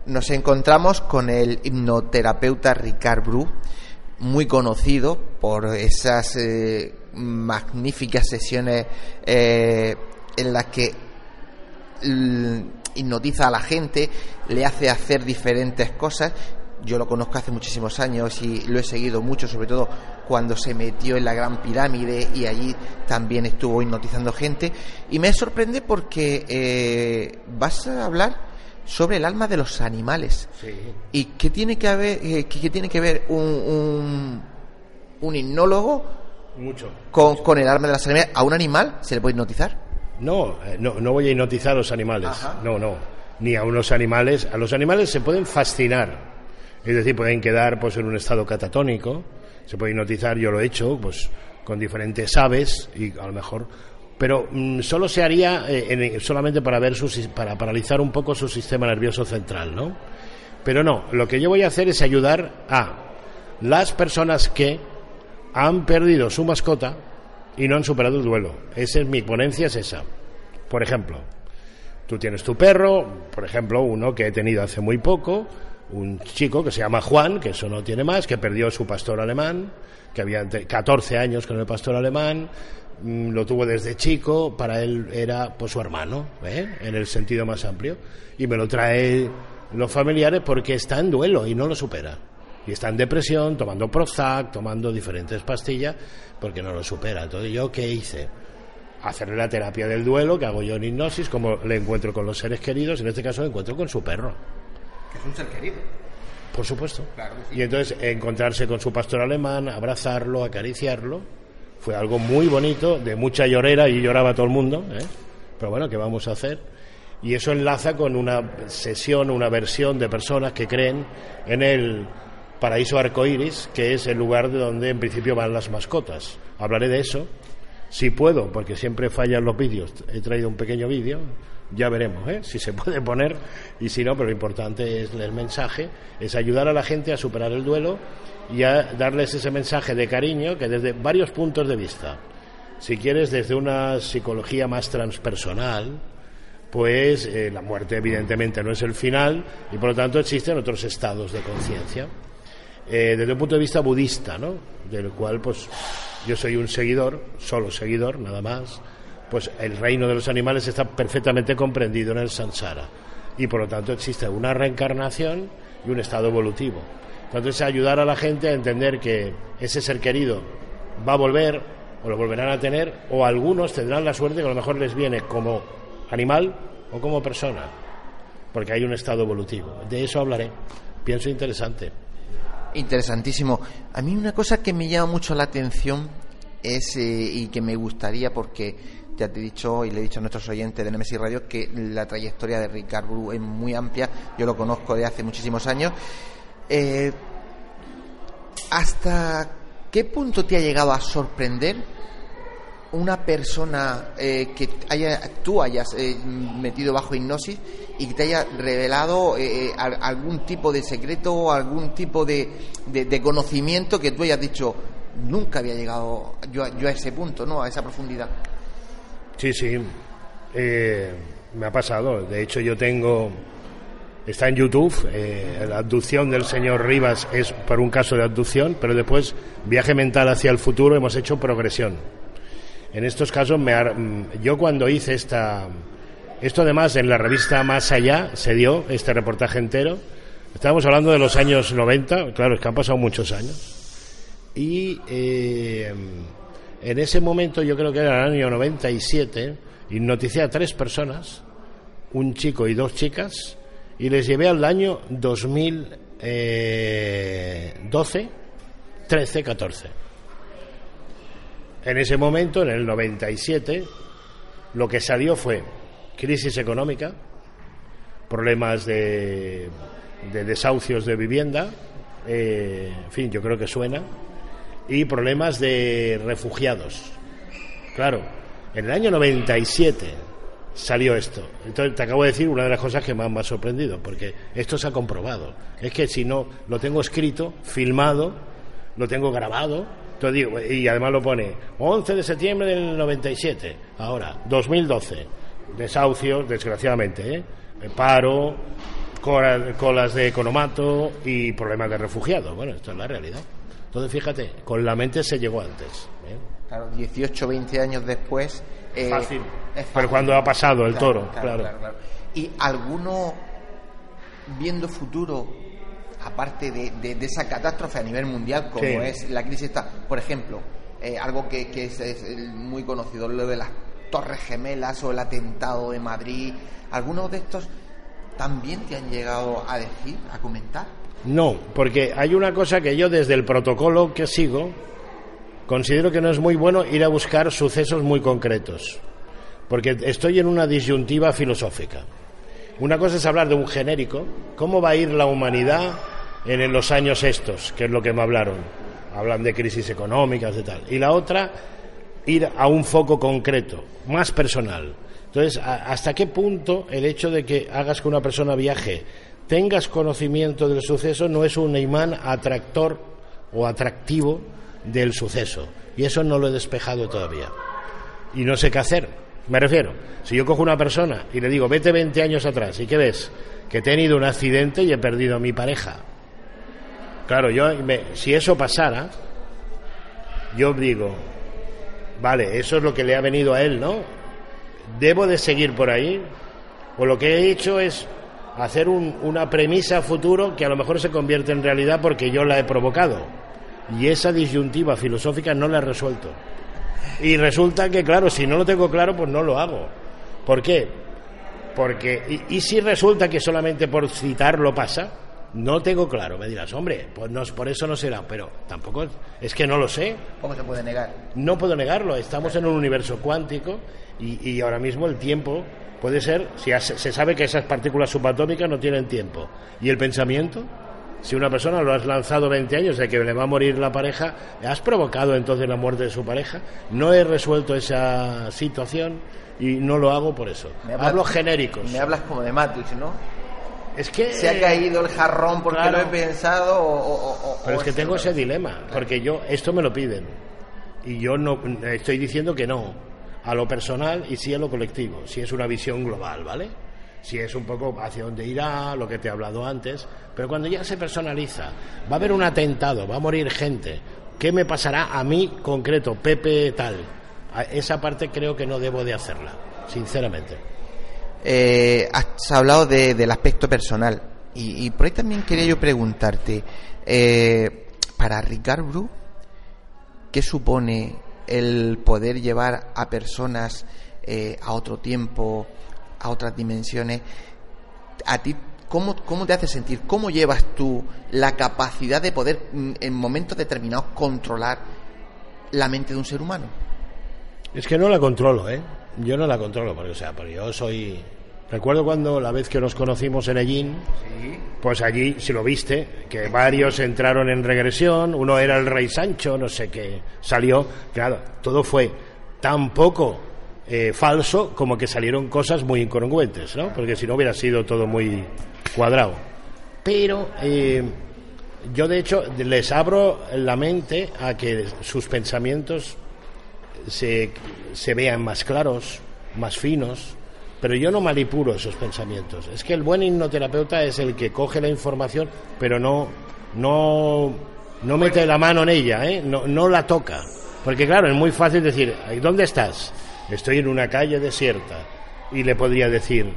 Nos encontramos con el hipnoterapeuta Ricard Bru, muy conocido por esas eh, magníficas sesiones eh, en las que l- hipnotiza a la gente, le hace hacer diferentes cosas. Yo lo conozco hace muchísimos años y lo he seguido mucho, sobre todo cuando se metió en la Gran Pirámide y allí también estuvo hipnotizando gente. Y me sorprende porque eh, vas a hablar sobre el alma de los animales. ¿Y qué tiene que haber, eh, qué, tiene que ver un, un, un hipnólogo Mucho. con, con el alma de los animales? ¿A un animal se le puede hipnotizar? No, eh, no, no voy a hipnotizar a los animales. Ajá. No, no. Ni a unos animales. A los animales se pueden fascinar. Es decir, pueden quedar pues, en un estado catatónico. Se puede hipnotizar, yo lo he hecho, pues con diferentes aves y a lo mejor. Pero mm, solo se haría eh, en- solamente para ver su, para paralizar un poco su sistema nervioso central, ¿no? Pero no, lo que yo voy a hacer es ayudar a las personas que han perdido su mascota y no han superado el duelo. Esa es mi ponencia, es esa. Por ejemplo, tú tienes tu perro, por ejemplo, uno que he tenido hace muy poco, un chico que se llama Juan, que eso no tiene más, que perdió su pastor alemán, que había entre 14 años con el pastor alemán, lo tuvo desde chico, para él era pues su hermano, ¿eh? en el sentido más amplio, y me lo trae los familiares porque está en duelo y no lo supera. Y está en depresión, tomando Prozac, tomando diferentes pastillas, porque no lo supera. Entonces, ¿yo qué hice? Hacerle la terapia del duelo, que hago yo en hipnosis, como le encuentro con los seres queridos, en este caso le encuentro con su perro. Que es un ser querido. Por supuesto. Claro que sí. Y entonces encontrarse con su pastor alemán, abrazarlo, acariciarlo, fue algo muy bonito, de mucha llorera, y lloraba todo el mundo, ¿eh? pero bueno, ¿qué vamos a hacer? Y eso enlaza con una sesión, una versión de personas que creen en el paraíso arcoíris, que es el lugar de donde en principio van las mascotas. Hablaré de eso, si puedo, porque siempre fallan los vídeos. He traído un pequeño vídeo, ya veremos ¿eh? si se puede poner y si no, pero lo importante es el mensaje, es ayudar a la gente a superar el duelo y a darles ese mensaje de cariño que desde varios puntos de vista, si quieres desde una psicología más transpersonal, pues eh, la muerte evidentemente no es el final y por lo tanto existen otros estados de conciencia. Eh, desde un punto de vista budista, ¿no? Del cual, pues, yo soy un seguidor, solo seguidor, nada más. Pues el reino de los animales está perfectamente comprendido en el samsara y por lo tanto existe una reencarnación y un estado evolutivo. Entonces, ayudar a la gente a entender que ese ser querido va a volver o lo volverán a tener o algunos tendrán la suerte que a lo mejor les viene como animal o como persona, porque hay un estado evolutivo. De eso hablaré. Pienso interesante. Interesantísimo. A mí una cosa que me llama mucho la atención es, eh, y que me gustaría, porque ya te he dicho y le he dicho a nuestros oyentes de Nemesis Radio que la trayectoria de Ricard Bru es muy amplia, yo lo conozco de hace muchísimos años. Eh, ¿Hasta qué punto te ha llegado a sorprender una persona eh, que haya, tú hayas eh, metido bajo hipnosis y que te haya revelado eh, al- algún tipo de secreto o algún tipo de, de- de conocimiento que tú hayas dicho nunca había llegado yo, yo a ese punto, ¿no? A esa profundidad. Sí, sí. Eh, me ha pasado. De hecho, yo tengo. Está en YouTube. eh, la abducción del señor Rivas es por un caso de abducción, pero después, viaje mental hacia el futuro, hemos hecho progresión. En estos casos, me mm, yo cuando hice esta, Esto además en la revista Más Allá se dio este reportaje entero. Estábamos hablando de los años 90, claro, es que han pasado muchos años. Y eh, en ese momento, yo creo que era el año 97, hipnoticé a tres personas, un chico y dos chicas, y les llevé al año 2012, 13, 14. En ese momento, en el 97, lo que salió fue crisis económica, problemas de, de desahucios de vivienda, eh, en fin, yo creo que suena, y problemas de refugiados. Claro, en el año 97 salió esto. Entonces te acabo de decir una de las cosas que más me ha sorprendido, porque esto se ha comprobado. Es que si no, lo tengo escrito, filmado, lo tengo grabado, digo, y además lo pone 11 de septiembre del 97, ahora, 2012, desahucios, desgraciadamente, ¿eh? paro, colas de economato y problemas de refugiados. Bueno, esto es la realidad. Entonces, fíjate, con la mente se llegó antes. ¿eh? Claro, 18, 20 años después. Eh, fácil. Pero cuando ha pasado el toro, claro. ¿Y alguno, viendo futuro, aparte de, esa catástrofe a nivel mundial, como es la crisis, esta, por ejemplo, eh, algo que, es, muy conocido, lo de las Torres Gemelas o el atentado de Madrid, ¿algunos de estos también te han llegado a decir, a comentar? No, porque hay una cosa que yo desde el protocolo que sigo considero que no es muy bueno ir a buscar sucesos muy concretos, porque estoy en una disyuntiva filosófica. Una cosa es hablar de un genérico, cómo va a ir la humanidad en los años estos, que es lo que me hablaron. Hablan de crisis económicas y tal. Y la otra, ir a un foco concreto, más personal. Entonces, ¿hasta qué punto el hecho de que hagas que una persona viaje tengas conocimiento del suceso no es un imán atractor o atractivo del suceso. Y eso no lo he despejado todavía. Y no sé qué hacer. Me refiero, si yo cojo una persona y le digo, vete 20 años atrás, ¿y qué ves? Que he tenido un accidente y he perdido a mi pareja. Claro, yo, si eso pasara, yo digo, vale, eso es lo que le ha venido a él, ¿no? ¿Debo de seguir por ahí? O lo que he hecho es hacer una premisa futuro que a lo mejor se convierte en realidad porque yo la he provocado. Y esa disyuntiva filosófica no la he resuelto. Y resulta que, claro, si no lo tengo claro, pues no lo hago. ¿Por qué? Porque, y, si resulta que solamente por citarlo pasa, no tengo claro. Me dirás, hombre, pues no, por eso no será, pero tampoco es que no lo sé. ¿Cómo se puede negar? No puedo negarlo. Estamos en un universo cuántico y, y ahora mismo el tiempo Puede ser, si se sabe que esas partículas subatómicas no tienen tiempo. ¿Y el pensamiento? Si una persona lo has lanzado 20 años de que le va a morir la pareja, ¿has provocado entonces la muerte de su pareja? No he resuelto esa situación y no lo hago por eso. Hablo genéricos. Me hablas como de Matrix, ¿no? Es que se ha caído el jarrón porque lo he pensado o, pero es que tengo ese dilema porque yo esto me lo piden y yo no estoy diciendo que no a lo personal y sí a lo colectivo, si es una visión global, ¿vale? Si es un poco hacia dónde irá, lo que te he hablado antes, pero cuando ya se personaliza, va a haber un atentado, va a morir gente, ¿qué me pasará a mí concreto, Pepe tal? esa parte creo que no debo de hacerla, sinceramente. Eh, has hablado del aspecto personal y, por ahí también quería yo preguntarte, eh, para Ricard Bru, ¿qué supone el poder llevar a personas eh, a otro tiempo, a otras dimensiones, a ti, ¿cómo, ¿cómo te hace sentir? ¿Cómo llevas tú la capacidad de poder mm, en momentos determinados controlar la mente de un ser humano? Es que no la controlo, ¿eh? Yo no la controlo, porque, o sea, porque yo soy Recuerdo cuando la vez que nos conocimos en Ellín, pues allí, si lo viste, que varios entraron en regresión, uno era el rey Sancho, no sé qué, salió, claro, todo fue tan poco eh, falso como que salieron cosas muy incongruentes, ¿no? Porque si no hubiera sido todo muy cuadrado. Pero eh, yo de hecho les abro la mente a que sus pensamientos se, se vean más claros, más finos, pero yo no manipulo esos pensamientos. Es que el buen hipnoterapeuta es el que coge la información, pero no, no, no mete la mano en ella, ¿eh? no, no la toca. Porque claro, es muy fácil decir, ¿dónde estás? Estoy en una calle desierta. y le podría decir,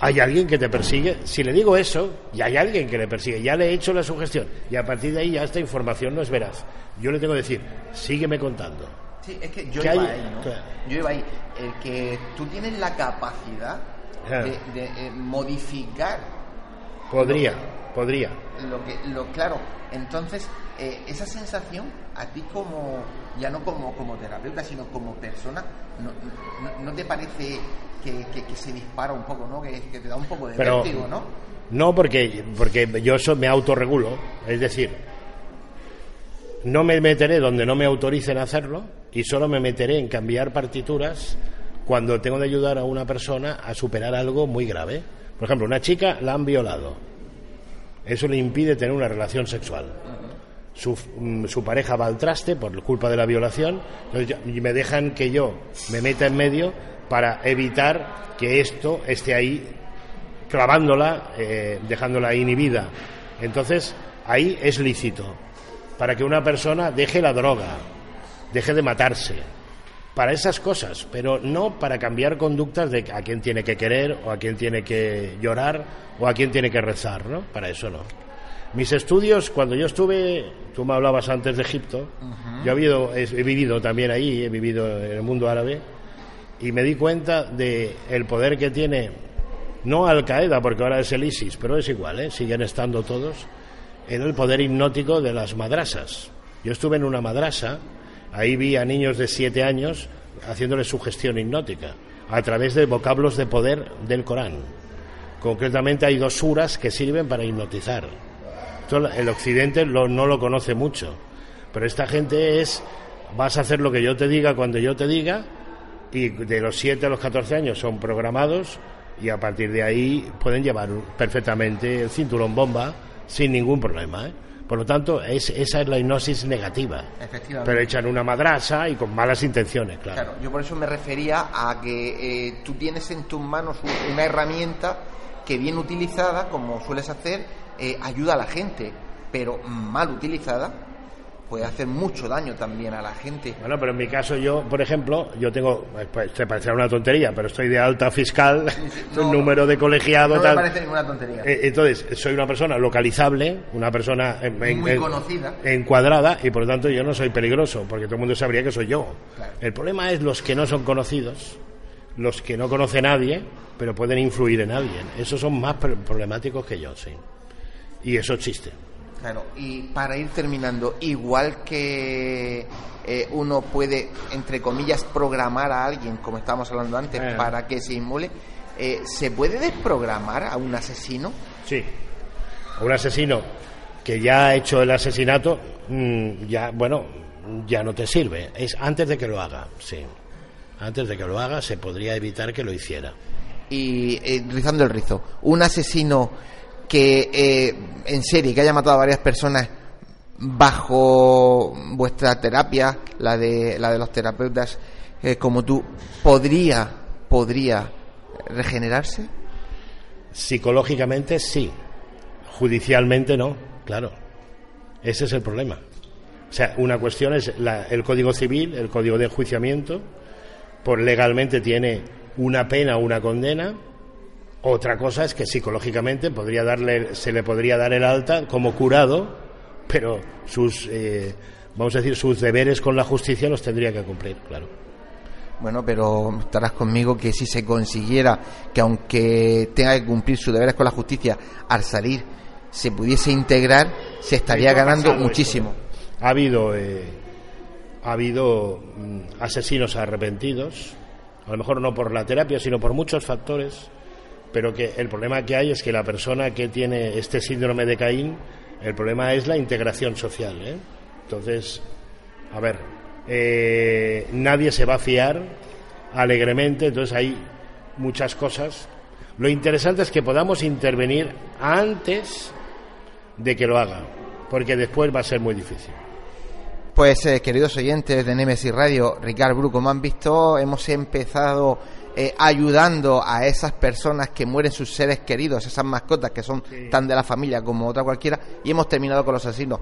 hay alguien que te persigue. Si le digo eso, y hay alguien que le persigue, ya le he hecho la sugestión. Y a partir de ahí ya esta información no es veraz. Yo le tengo que decir, sígueme contando. Sí, es que yo ¿Qué iba hay? ahí, ¿no? Claro. Yo iba ahí. El que tú tienes la capacidad Ah. de, de, eh, modificar Podría, podría. lo que lo claro entonces eh, esa sensación a ti como ya no como como terapeuta sino como persona no, no, no te parece que, que- que se dispara un poco no que, que te da un poco de Pero vértigo no no porque porque yo eso me autorregulo, es decir, no me meteré donde no me autoricen a hacerlo y solo me meteré en cambiar partituras cuando tengo de ayudar a una persona a superar algo muy grave. Por ejemplo, una chica la han violado. Eso le impide tener una relación sexual. Su, mm, su pareja va al traste por culpa de la violación y me dejan que yo me meta en medio para evitar que esto esté ahí clavándola, eh, dejándola inhibida. Entonces, ahí es lícito, para que una persona deje la droga, deje de matarse, para esas cosas, pero no para cambiar conductas de a quién tiene que querer o a quién tiene que llorar o a quién tiene que rezar, ¿no? Para eso no. Mis estudios, cuando yo estuve, tú me hablabas antes de Egipto, yo he vivido, he he vivido también ahí, he vivido en el mundo árabe, y me di cuenta de el poder que tiene no Al Qaeda porque ahora es el ISIS pero es igual ¿eh? siguen estando todos en el poder hipnótico de las madrasas. Yo estuve en una madrasa ahí vi a niños de siete años haciéndoles sugestión hipnótica a través de vocablos de poder del Corán. Concretamente hay dos suras que sirven para hipnotizar Esto el occidente lo- no lo conoce mucho pero esta gente es vas a hacer lo que yo te diga cuando yo te diga y de los 7 a los 14 años son programados y a partir de ahí pueden llevar perfectamente el cinturón bomba sin ningún problema. ¿eh? Por lo tanto, es, esa es la hipnosis negativa, efectivamente pero hecha en una madrasa y con malas intenciones, claro. Claro, yo por eso me refería a que eh, tú tienes en tus manos un- una herramienta que bien utilizada, como sueles hacer, eh, ayuda a la gente, pero mal utilizada puede hacer mucho daño también a la gente. Bueno, pero en mi caso yo, por ejemplo, yo tengo, pues te parecerá una tontería, pero estoy de alta fiscal, No, un número de colegiado, no me parece ninguna tontería. Eh, Entonces, soy una persona localizable, una persona en- Muy en- conocida. encuadrada y por lo tanto yo no soy peligroso, porque todo el mundo sabría que soy yo. Claro. El problema es los que no son conocidos, los que no conoce nadie, pero pueden influir en alguien. Esos son más pro- problemáticos que yo, sí. Y eso existe. Claro, y para ir terminando, igual que eh, uno puede, entre comillas, programar a alguien, como estábamos hablando antes, Eh. para que se inmole, eh, ¿se puede desprogramar a un asesino? Sí. A un asesino que ya ha hecho el asesinato, mm, ya, bueno, ya no te sirve. Es antes de que lo haga, sí. Antes de que lo haga se podría evitar que lo hiciera. Y rizando el rizo, un asesino que eh, en serie, que haya matado a varias personas bajo vuestra terapia, la de, la de los terapeutas eh, como tú, ¿podría, podría regenerarse? Psicológicamente sí, judicialmente no, claro. Ese es el problema. O sea, una cuestión es la- el Código Civil, el Código de Enjuiciamiento, por legalmente tiene una pena o una condena. Otra cosa es que psicológicamente podría darle, se le podría dar el alta como curado, pero sus, eh, vamos a decir, sus deberes con la justicia los tendría que cumplir, claro. Bueno, pero estarás conmigo que si se consiguiera que aunque tenga que cumplir sus deberes con la justicia, al salir se pudiese integrar, se estaría ganando muchísimo. esto. Ha habido, eh, ha habido mm, asesinos arrepentidos, a lo mejor no por la terapia, sino por muchos factores, pero que el problema que hay es que la persona que tiene este síndrome de Caín, el problema es la integración social. ¿eh? Entonces, a ver, eh, nadie se va a fiar alegremente, entonces hay muchas cosas. Lo interesante es que podamos intervenir antes de que lo haga, porque después va a ser muy difícil. Pues eh, queridos oyentes de Nemesis Radio, Ricardo Bru, como han visto, hemos empezado eh, ayudando a esas personas que mueren sus seres queridos, esas mascotas que son tan de la familia como otra cualquiera, y hemos terminado con los asesinos.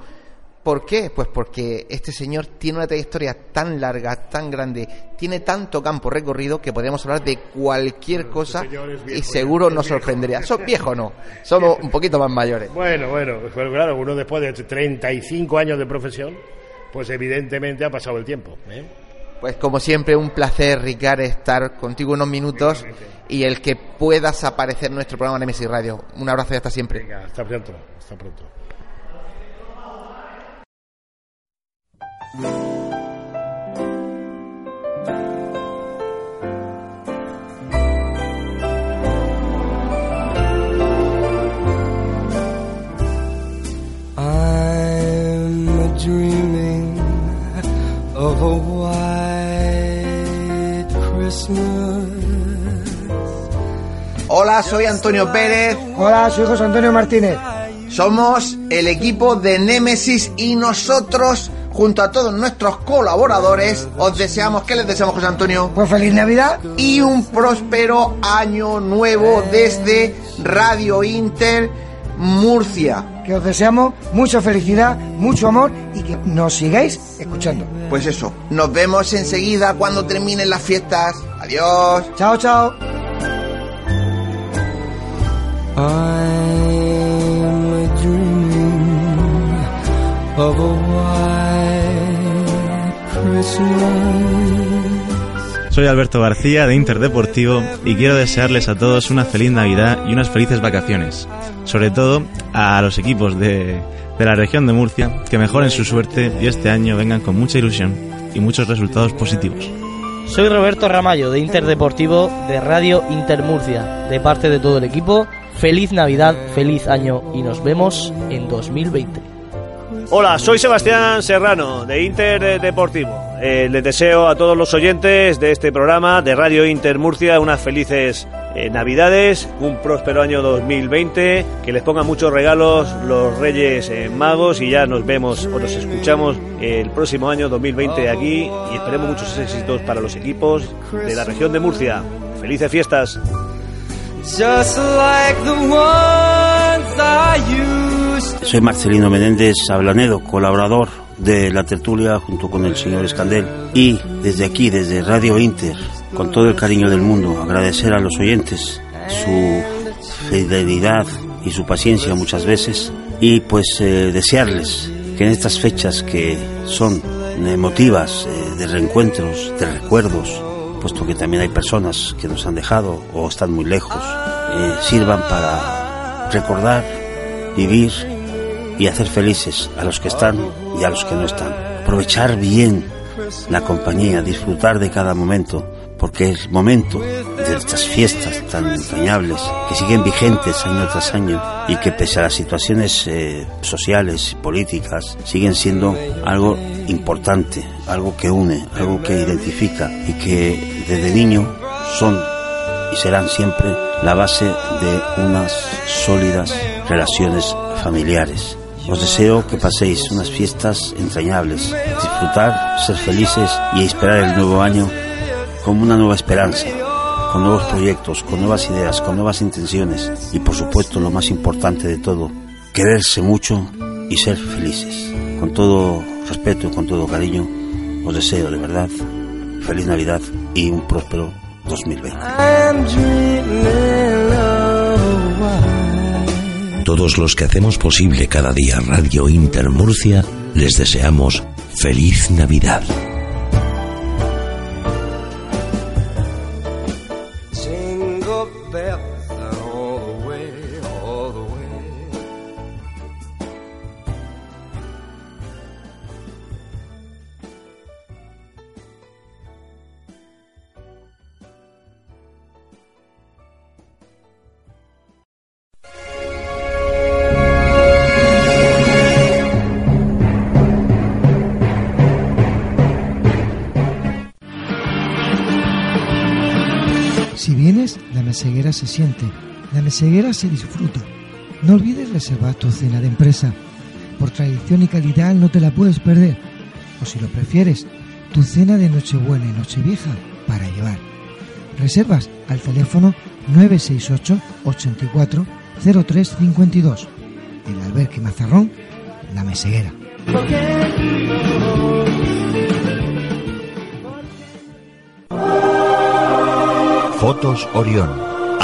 ¿Por qué? Pues porque este señor tiene una trayectoria tan larga, tan grande, tiene tanto campo recorrido que podríamos hablar de cualquier cosa y seguro nos sorprendería. Son viejos no, somos un poquito más mayores. Bueno, bueno, pues claro, uno después de 35 años de profesión, pues evidentemente ha pasado el tiempo. ¿eh? Pues como siempre, un placer, Ricard, estar contigo unos minutos y el que puedas aparecer en nuestro programa de Messi Radio. Un abrazo y hasta siempre. Venga, hasta pronto, hasta pronto. Hola, soy Antonio Pérez. Hola, soy José Antonio Martínez. Somos el equipo de Némesis y nosotros, junto a todos nuestros colaboradores, os deseamos, ¿qué les deseamos, José Antonio? Pues feliz Navidad y un próspero año nuevo desde Radio Inter Murcia. Que os deseamos mucha felicidad, mucho amor y que nos sigáis escuchando. Pues eso, nos vemos enseguida cuando terminen las fiestas. Adiós. Chao, chao. I'm dreaming of a white Christmas. Soy Alberto García de Interdeportivo y quiero desearles a todos una feliz Navidad y unas felices vacaciones. Sobre todo a los equipos de, de la región de Murcia que mejoren su suerte y este año vengan con mucha ilusión y muchos resultados positivos. Soy Roberto Ramallo de Interdeportivo de Radio Intermurcia. De parte de todo el equipo, feliz Navidad, feliz año y nos vemos en 2020. Hola, soy Sebastián Serrano de Inter Deportivo. Eh, les deseo a todos los oyentes de este programa de Radio Inter Murcia unas felices eh, Navidades, un próspero año 2020, que les pongan muchos regalos los Reyes eh, Magos y ya nos vemos o nos escuchamos el próximo año 2020 aquí y esperemos muchos éxitos para los equipos de la región de Murcia. Felices fiestas. Just like the ones I used Soy Marcelino Menéndez Ablanedo, colaborador de la tertulia junto con el señor Escandel. Y desde aquí, desde Radio Inter, con todo el cariño del mundo, agradecer a los oyentes su fidelidad y su paciencia muchas veces. Y pues eh, desearles que en estas fechas que son emotivas, eh, de reencuentros, de recuerdos, puesto que también hay personas que nos han dejado o están muy lejos, eh, sirvan para recordar, vivir y hacer felices a los que están y a los que no están. Aprovechar bien la compañía, disfrutar de cada momento, porque es momento de estas fiestas tan entrañables que siguen vigentes año tras año y que pese a las situaciones eh, sociales y políticas siguen siendo algo importante, algo que une, algo que identifica y que desde niño son y serán siempre la base de unas sólidas relaciones familiares. Os deseo que paséis unas fiestas entrañables, disfrutar, ser felices y esperar el nuevo año como una nueva esperanza, con nuevos proyectos, con nuevas ideas, con nuevas intenciones y por supuesto lo más importante de todo, quererse mucho y ser felices. Con todo respeto y con todo cariño, os deseo de verdad feliz Navidad y un próspero 2020. I'm dreaming of a white Todos los que hacemos posible cada día Radio Inter Murcia, les deseamos feliz Navidad. Siente, la meseguera se disfruta. No olvides reservar tu cena de empresa. Por tradición y calidad no te la puedes perder. O si lo prefieres, tu cena de Nochebuena y Nochevieja para llevar. Reservas al teléfono 968 84 0352. El albergue Mazarrón, la meseguera. Fotos Orión.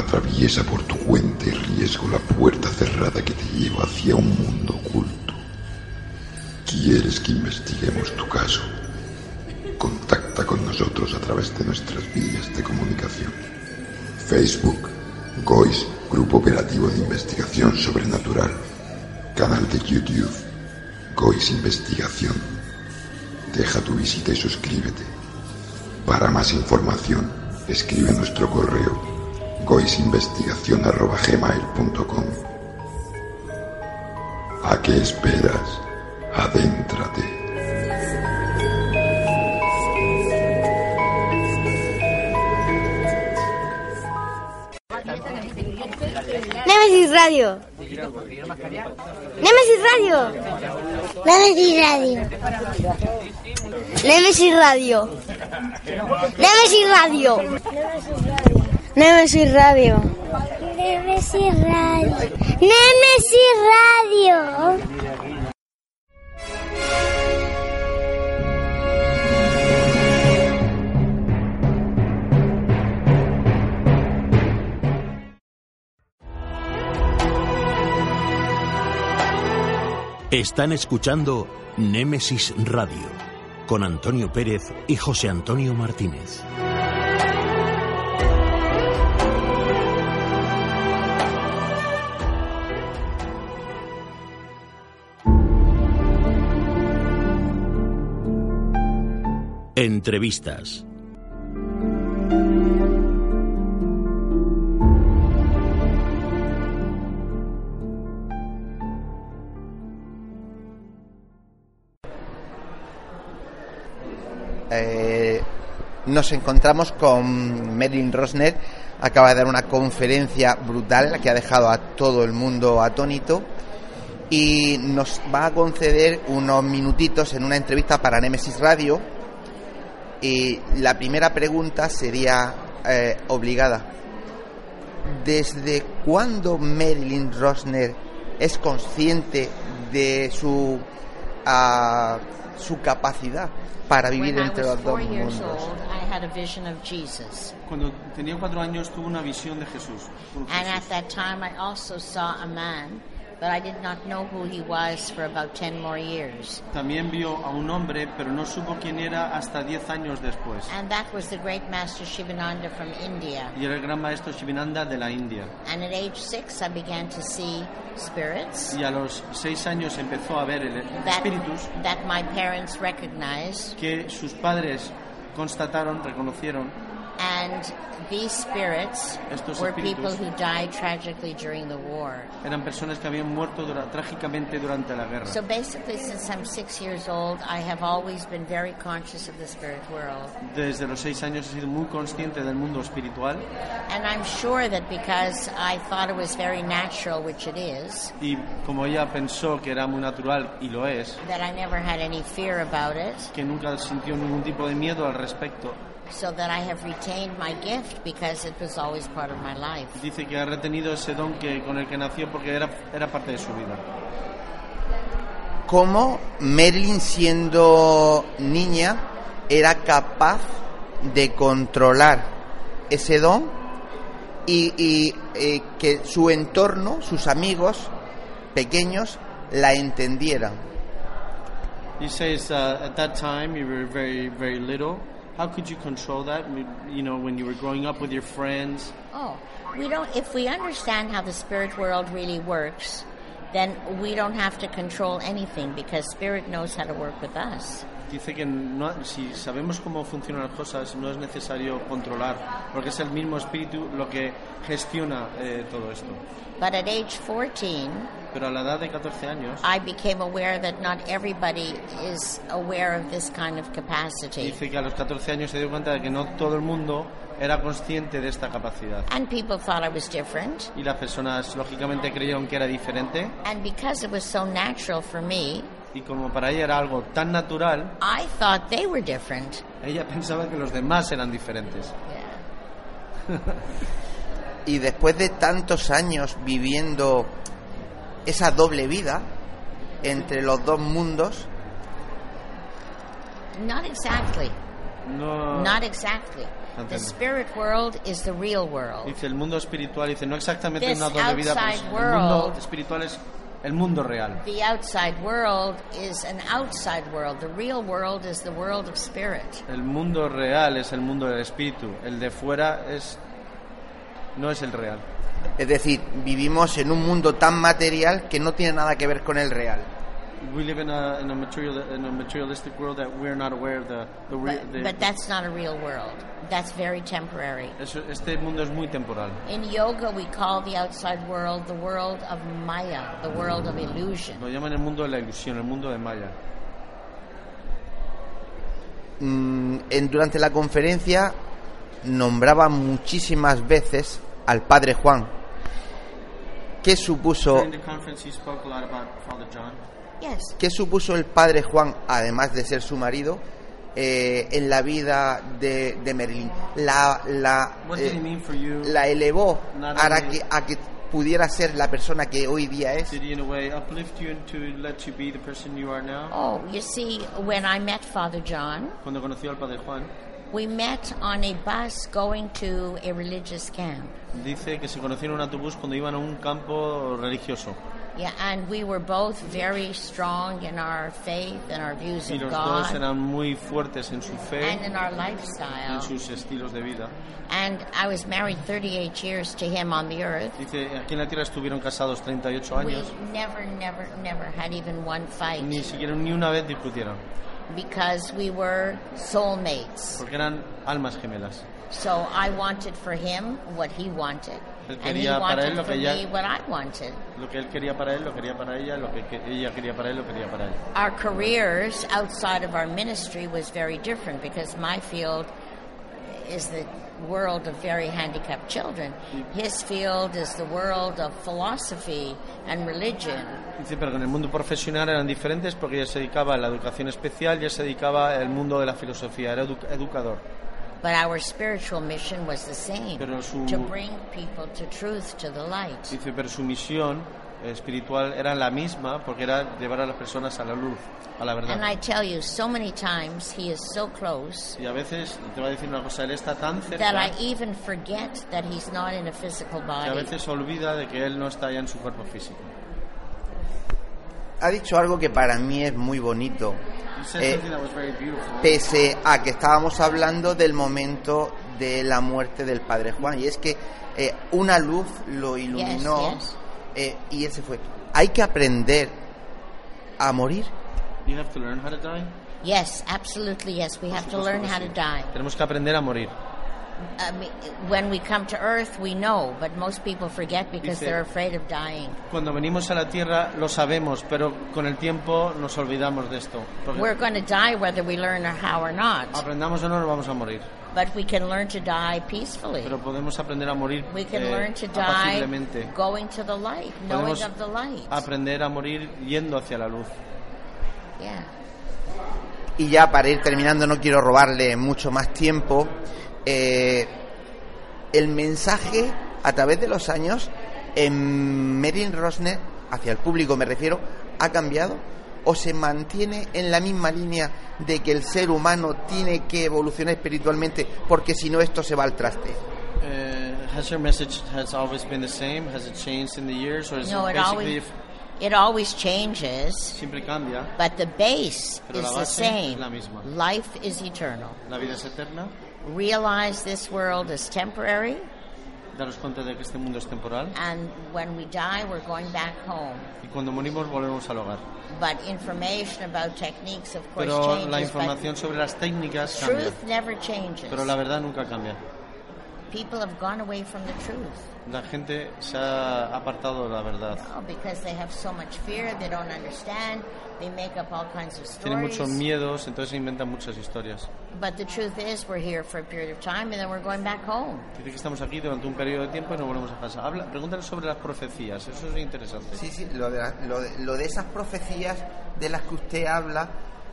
Atraviesa por tu cuenta y riesgo la puerta cerrada que te lleva hacia un mundo oculto. ¿Quieres que investiguemos tu caso? Contacta con nosotros a través de nuestras vías de comunicación. Facebook, GOIS, Grupo Operativo de Investigación Sobrenatural. Canal de YouTube, GOIS Investigación. Deja tu visita y suscríbete. Para más información, escribe nuestro correo goisinvestigación.gmail.com ¿A qué esperas? Adéntrate. Nemesis Radio. Nemesis Radio. Nemesis Radio. Nemesis Radio. Nemesis Radio. Nemesis Radio. Nemesis Radio. Nemesis Radio. Están escuchando Némesis Radio con Antonio Pérez y José Antonio Martínez. Entrevistas. Eh, nos encontramos con Marilyn Rosner, acaba de dar una conferencia brutal que ha dejado a todo el mundo atónito. Y nos va a conceder unos minutitos en una entrevista para Nemesis Radio y la primera pregunta sería eh, obligada. ¿Desde cuándo Marilyn Rosner es consciente de su, ah, su capacidad para vivir When entre los dos mundos? old, I had a vision of Jesus. Cuando tenía cuatro años tuve una visión de Jesús. un And Jesús. at that time, I also saw a man, but I did not know who he was for about 10 more years. También vio a un hombre, pero no supo quién era hasta diez años después. And that was the great master Shivananda from India. Y era el gran maestro Shivananda de la India. And at age six, I began to see spirits Y a los seis años empezó a ver el that, espíritus that my parents recognized. que sus padres constataron, reconocieron. And these spirits were people who died tragically during the war. eran personas que habían muerto dura- trágicamente durante la guerra. So basically, since I'm six years old, I have always been very conscious of the spirit world. Desde los seis años he sido muy consciente del mundo espiritual And I'm sure that because I thought it was very natural, which it is, y como ella pensó que era muy natural y lo es, that I never had any fear about it, que nunca sintió ningún tipo de miedo al respecto, so that I have retained my gift because it was always part of my life. dice que ha retenido ese don que con el que nació porque era, era parte de su vida. cómo Marilyn siendo niña era capaz de controlar ese don y, y, eh, que su entorno, sus amigos pequeños, la entendieran. He says uh, at that time you were very, very little. How could you control that? You know, when you were growing up with your friends. Oh, we don't. If we understand how the spirit world really works, then we don't have to control anything because spirit knows how to work with us. Dice que no, si sabemos cómo funcionan las cosas, no es necesario controlar, porque es el mismo espíritu lo que gestiona eh, todo esto. But at age 14, Pero a la edad de 14 años I became aware that not everybody is aware of this kind of capacity. dice que a los 14 años se dio cuenta de que no todo el mundo era consciente de esta capacidad. And people thought I was different. Y las personas lógicamente creyeron que era diferente And because it was so natural for me, y como para ella era algo tan natural, I thought they were different. ella pensaba que los demás eran diferentes. Y después de tantos años viviendo esa doble vida entre los dos mundos, Not exactly. No, Not exactly. The spirit world is the real world. Dice el mundo espiritual, dice no exactamente This una doble vida, pero el mundo espiritual es el mundo real. The outside world is an outside world. The real world is the world of spirit. El mundo real es el mundo del espíritu, el de fuera es no es el real. Es decir, vivimos en un mundo tan material que no tiene nada que ver con el real. We live in a, in a, material, in a materialistic world that we're not aware of the, the, But that's not a real world. That's very temporary. este mundo es muy temporal. In yoga, we call the outside world the world of Maya, the world of illusion. Lo llaman el mundo de la ilusión, el mundo de Maya. Mm, en, durante la conferencia nombraba muchísimas veces al padre Juan. ¿Qué supuso, qué supuso el padre Juan, además de ser su marido, eh, en la vida de, de Merlín? La, la, What eh, did he mean for you? la elevó Not a, only- que, a que pudiera ser la persona que hoy día es. Did he, in a way, uplift you and to let you be the person you are now? Oh, you see, when I met Father John, Cuando conoció al Padre Juan, we met on a bus going to a religious camp. dice que se conocieron en un autobús cuando iban a un campo religioso. Yeah, and we were both very strong in our faith and our views Y of los dos God eran muy fuertes en su fe and in our lifestyle. en sus estilos de vida. And I was married 38 years to him on the earth. Dice, aquí en la Tierra estuvieron casados 38 We años. never, never, never had even one fight Ni siquiera ni una vez discutieron. Because we were soulmates. Porque eran almas gemelas. So I wanted for him what he wanted. Él And he wanted for que me ella- what I wanted. Lo que él quería para él, lo quería para ella. Lo que ella quería para él, lo quería para él. Our careers outside of our ministry was very different because my field is the world of very handicapped children. His field is the world of philosophy and religion. Dice, pero en el mundo profesional eran diferentes porque ella se dedicaba a la educación especial y se dedicaba al mundo de la filosofía, era edu- educador. But our spiritual mission was the same Pero su- to bring people to truth, to the light. Dice, pero su misión espiritual era la misma porque era llevar a las personas a la luz, a la verdad. And I tell you, so many times he is so close Y a veces, te voy a decir una cosa, él está tan that cerca I even forget that he's not in a physical que a body. veces olvida de que él no está ya en su cuerpo físico. Ha dicho algo que para mí es muy bonito. Eh, something that was very beautiful. pese a que estábamos hablando del momento de la muerte del padre Juan y es que eh, una luz lo iluminó Yes, yes. Eh, y él se fue hay que aprender a morir You have to learn how to die. Yes, absolutely, yes. We have to learn how to die. Tenemos que aprender a morir. I mean, when we come to earth, we know, but most people forget because Dice- they're afraid of dying. Cuando venimos a la Tierra lo sabemos, pero con el tiempo nos olvidamos de esto. We're going to die whether we learn how or not, aprendamos o no, nos vamos a morir. But we can learn to die peacefully. Pero podemos aprender a morir We can eh, learn to die going to the light, knowing Podemos of the light. aprender a morir yendo hacia la luz. Yeah. y ya para ir terminando no quiero robarle mucho más tiempo eh, el mensaje a través de los años en Merin Rosner hacia el público me refiero ha cambiado o se mantiene en la misma línea de que el ser humano tiene que evolucionar espiritualmente porque si no esto se va al traste Uh, has your message has always been the same? Has it changed in the years, or is No, it it basically always, it always changes, siempre cambia? but the base Pero is la the base es same. la misma. Life is eternal. La vida es eterna. Realize this world is temporary, Daros cuenta de que este mundo es temporal and when we die, we're going back home. y cuando morimos volvemos al hogar. But information about techniques, of course, Pero la changes. información sobre las técnicas cambia. truth never changes. Pero la verdad nunca cambia. People have gone away from the truth. La gente se ha apartado de la verdad. Oh, because they have so much fear, they don't understand, they make up all kinds of Tienen stories. muchos miedos, entonces inventan muchas historias. But the truth is, we're here for a period of time and then we're going back home. Dice que estamos aquí durante un periodo de tiempo y nos volvemos a casa. Habla, pregúntale sobre las profecías, eso es interesante. Sí, sí, lo de, la- lo, de, lo de esas profecías de las que usted habla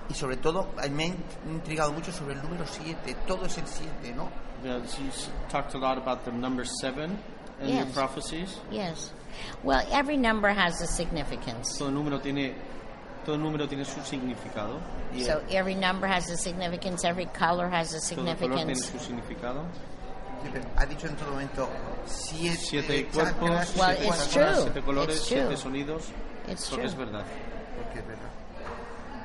y sobre todo me ha in- intrigado mucho sobre el número 7, todo es el 7, ¿no? Yeah, she's talked a lot about the number seven and your prophecies. Yes. Well, every number has a significance. Todo número tiene todo número tiene su significado. Y So every number has a significance, every color has a significance. todo color tiene su significado. Sí, pero Ha dicho en todo momento siete, Siete chakras, cuerpos, Well, siete it's chakras, true. siete colores, It's true. siete true. sonidos. It's porque true. es verdad. Porque es verdad.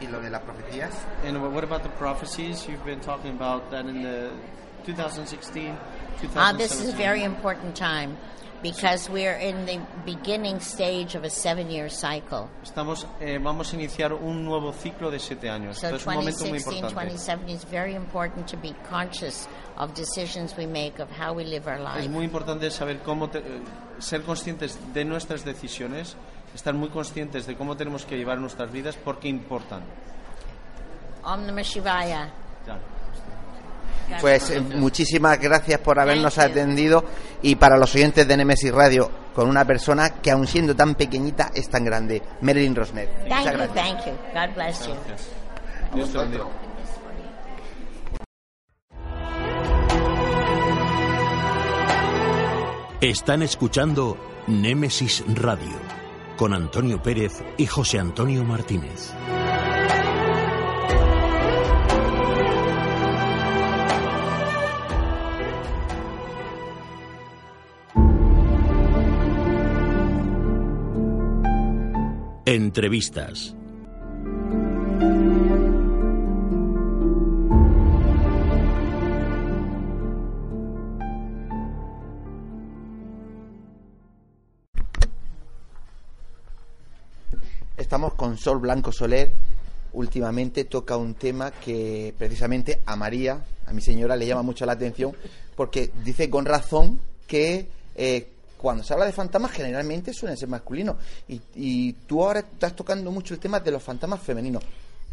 ¿Y lo de las profecías? And what about the prophecies? You've been talking about that in the 2016, 2017. Ah, this is a very important time because we're in the beginning stage of a seven-year cycle. Estamos, eh, vamos a iniciar un nuevo ciclo de siete años. So Entonces, es un momento muy 2016, importante. 2017 is very important to be conscious of decisions we make, of how we live our Es life. muy importante saber cómo te- ser conscientes de nuestras decisiones, estar muy conscientes de cómo tenemos que llevar nuestras vidas porque importan. Om Namah Shivaya. Ya. Pues eh, muchísimas gracias por habernos atendido y para los oyentes de Nemesis Radio, con una persona que aun siendo tan pequeñita es tan grande, Marilyn Rosner. Thank Muchas you, gracias. thank you. God bless you. Dios te bendiga. Están escuchando Némesis Radio con Antonio Pérez y José Antonio Martínez. Entrevistas. Estamos con Sol Blanco Soler. Últimamente toca un tema que precisamente a María, a mi señora, le llama mucho la atención porque dice con razón que eh, cuando se habla de fantasmas generalmente suelen ser masculinos. Y, y tú ahora estás tocando mucho el tema de los fantasmas femeninos.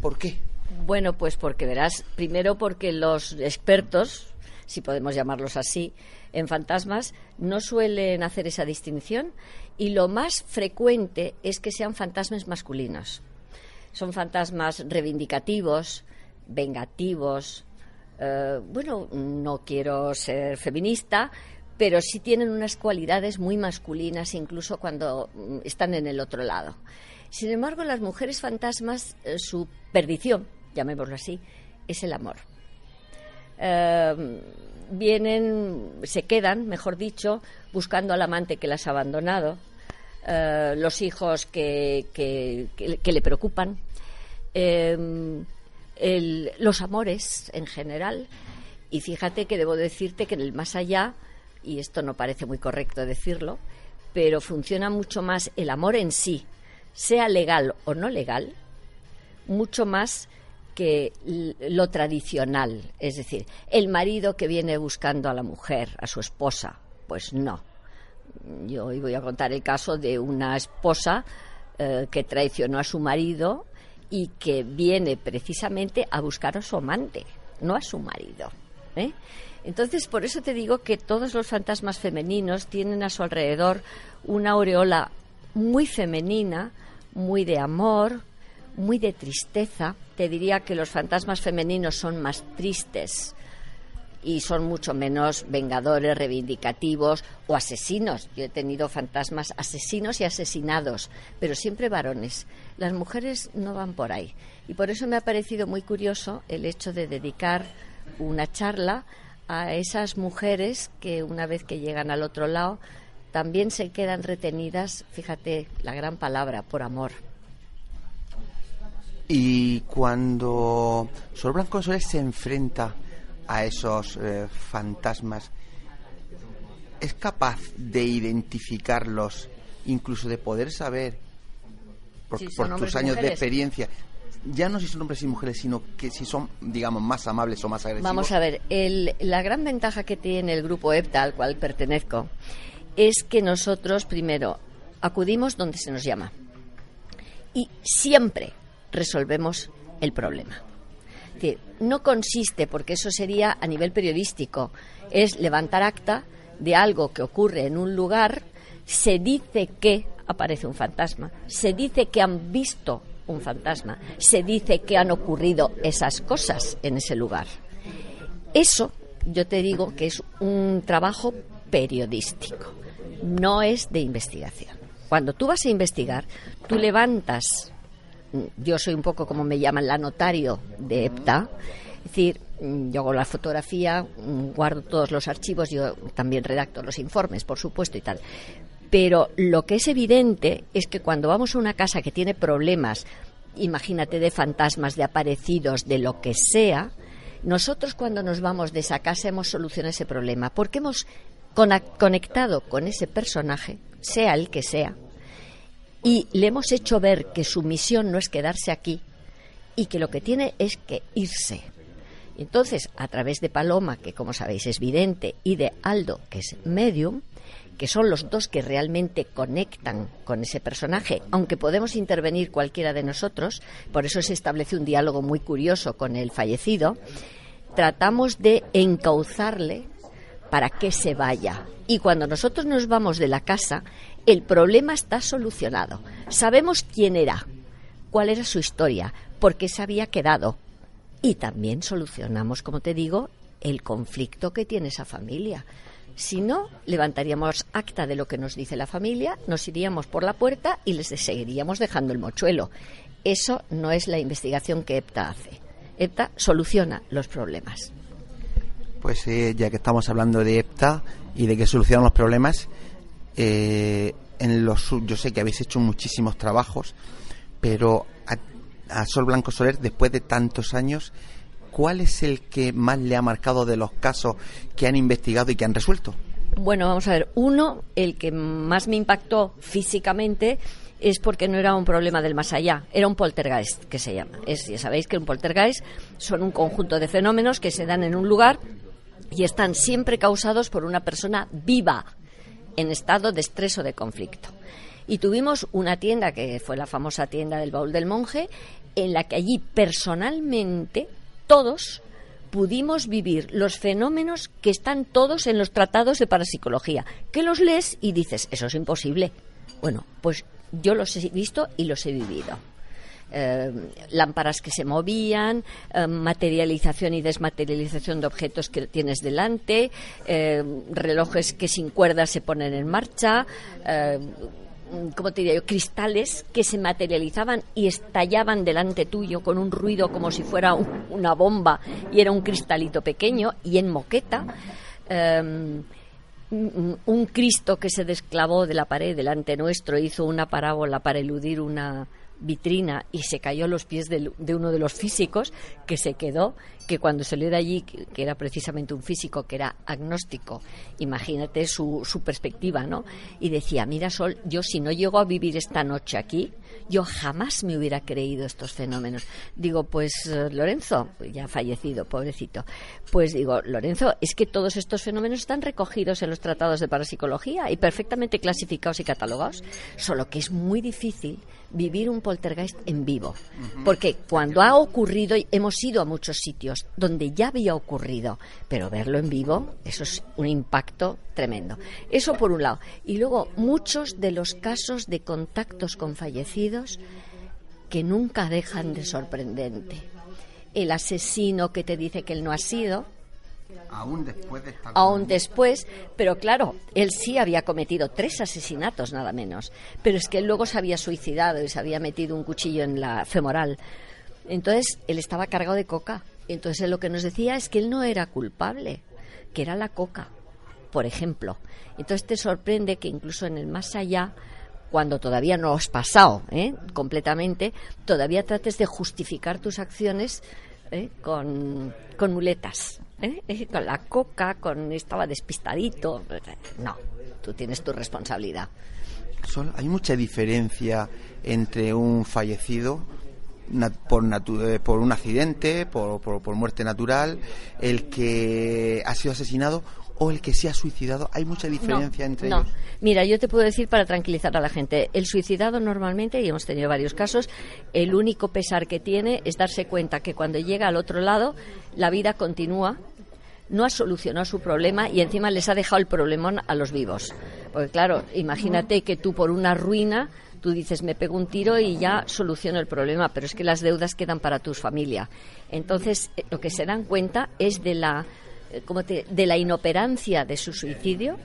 ¿Por qué? Bueno, pues porque verás, primero porque los expertos, si podemos llamarlos así, en fantasmas no suelen hacer esa distinción y lo más frecuente es que sean fantasmas masculinos. Son fantasmas reivindicativos, vengativos. eh, bueno, no quiero ser feminista, pero sí tienen unas cualidades muy masculinas, incluso cuando mm, están en el otro lado. Sin embargo, las mujeres fantasmas, eh, su perdición, llamémoslo así, es el amor. Eh, vienen, se quedan, mejor dicho, buscando al amante que las ha abandonado, eh, los hijos que, le preocupan, el- los amores en general. Y fíjate que debo decirte que en el más allá, y esto no parece muy correcto decirlo, pero funciona mucho más el amor en sí, sea legal o no legal, mucho más que lo tradicional. Es decir, el marido que viene buscando a la mujer, a su esposa, pues no. Yo hoy voy a contar el caso de una esposa eh, que traicionó a su marido y que viene precisamente a buscar a su amante, no a su marido. ¿eh? Entonces, por eso te digo que todos los fantasmas femeninos tienen a su alrededor una aureola muy femenina, muy de amor, muy de tristeza. Te diría que los fantasmas femeninos son más tristes y son mucho menos vengadores, reivindicativos o asesinos. Yo he tenido fantasmas asesinos y asesinados, pero siempre varones. Las mujeres no van por ahí. Y por eso me ha parecido muy curioso el hecho de dedicar una charla a esas mujeres que una vez que llegan al otro lado también se quedan retenidas, fíjate la gran palabra, por amor. Y cuando Sol Blanco Soler se enfrenta a esos eh, fantasmas, ¿es capaz de identificarlos, incluso de poder saber, por, tus años de experiencia, ya no si son hombres y mujeres, sino que si son, digamos, más amables o más agresivos. Vamos a ver, el- la gran ventaja que tiene el grupo EPTA al cual pertenezco es que nosotros primero acudimos donde se nos llama y siempre resolvemos el problema. Decir, no consiste, porque eso sería a nivel periodístico, es levantar acta de algo que ocurre en un lugar, se dice que aparece un fantasma, se dice que han visto un fantasma, se dice que han ocurrido esas cosas en ese lugar. Eso yo te digo que es un trabajo periodístico, no es de investigación. Cuando tú vas a investigar, tú levantas, mm, yo soy un poco como me llaman la notario de EPTA, es decir, mm, yo hago la fotografía, mm, guardo todos los archivos, yo también redacto los informes, por supuesto, y tal. Pero lo que es evidente es que cuando vamos a una casa que tiene problemas, imagínate de fantasmas, de aparecidos, de lo que sea, nosotros cuando nos vamos de esa casa hemos solucionado ese problema, porque hemos conectado con ese personaje, sea el que sea, y le hemos hecho ver que su misión no es quedarse aquí y que lo que tiene es que irse. Entonces, a través de Paloma, que como sabéis es vidente, y de Aldo, que es medium, que son los dos que realmente conectan con ese personaje, aunque podemos intervenir cualquiera de nosotros, por eso se establece un diálogo muy curioso con el fallecido, tratamos de encauzarle para que se vaya. Y cuando nosotros nos vamos de la casa, el problema está solucionado. Sabemos quién era, cuál era su historia, por qué se había quedado. Y también solucionamos, como te digo, el conflicto que tiene esa familia. Si no, levantaríamos acta de lo que nos dice la familia, nos iríamos por la puerta y les seguiríamos dejando el mochuelo. Eso no es la investigación que EPTA hace. EPTA soluciona los problemas. Pues eh, ya que estamos hablando de EPTA y de que solucionan los problemas, eh, en los, yo sé que habéis hecho muchísimos trabajos, pero a Sol Blanco Soler, después de tantos años, ¿cuál es el que más le ha marcado de los casos que han investigado y que han resuelto? Bueno, vamos a ver. Uno, el que más me impactó físicamente es porque no era un problema del más allá, era un poltergeist, que se llama. Es, ya sabéis que un poltergeist son un conjunto de fenómenos que se dan en un lugar y están siempre causados por una persona viva en estado de estrés o de conflicto. Y tuvimos una tienda que fue la famosa tienda del baúl del monje, en la que allí personalmente todos pudimos vivir los fenómenos que están todos en los tratados de parapsicología, que los lees y dices, eso es imposible. Bueno, pues yo los he visto y los he vivido. Eh, lámparas que se movían, eh, materialización y desmaterialización de objetos que tienes delante, eh, relojes que sin cuerdas se ponen en marcha, ¿cómo te diría yo? cristales que se materializaban y estallaban delante tuyo con un ruido como si fuera un- una bomba y era un cristalito pequeño y en moqueta. eh, un un Cristo que se desclavó de la pared delante nuestro hizo una parábola para eludir una vitrina y se cayó a los pies de, uno de los físicos que se quedó, que cuando salió de allí, que, que era precisamente un físico que era agnóstico, imagínate su, su perspectiva, ¿no? Y decía, mira Sol, yo si no llego a vivir esta noche aquí, yo jamás me hubiera creído estos fenómenos. Digo, pues eh, Lorenzo, ya fallecido, pobrecito, pues digo, Lorenzo, es que todos estos fenómenos están recogidos en los tratados de parapsicología y perfectamente clasificados y catalogados, solo que es muy difícil vivir un poltergeist en vivo, porque cuando ha ocurrido, hemos ido a muchos sitios donde ya había ocurrido, pero verlo en vivo, eso es un impacto tremendo. Eso por un lado. Y luego, muchos de los casos de contactos con fallecidos que nunca dejan de sorprendente. El asesino que te dice que él no ha sido, Aún después de estar... aún después, pero claro, él sí había cometido tres asesinatos nada menos, pero es que él luego se había suicidado y se había metido un cuchillo en la femoral. Entonces, él estaba cargado de coca. Entonces, él lo que nos decía es que él no era culpable, que era la coca, por ejemplo. Entonces, te sorprende que incluso en el más allá, cuando todavía no has pasado ¿eh? completamente, todavía trates de justificar tus acciones ¿eh? con, con muletas, ¿eh? Con la coca, con estaba despistadito. No, tú tienes tu responsabilidad. Sol, hay mucha diferencia entre un fallecido por, natu- eh, por un accidente, por- por muerte natural, el que ha sido asesinado o el que se ha suicidado. Hay mucha diferencia no, entre no. ellos. Mira, yo te puedo decir para tranquilizar a la gente, el suicidado normalmente, y hemos tenido varios casos, el único pesar que tiene es darse cuenta que cuando llega al otro lado, la vida continúa, no ha solucionado su problema y encima les ha dejado el problemón a los vivos. Porque claro, imagínate que tú por una ruina, tú dices, me pego un tiro y ya soluciono el problema, pero es que las deudas quedan para tu familia. Entonces, eh, lo que se dan cuenta es de la, ¿cómo te- de la inoperancia de su suicidio,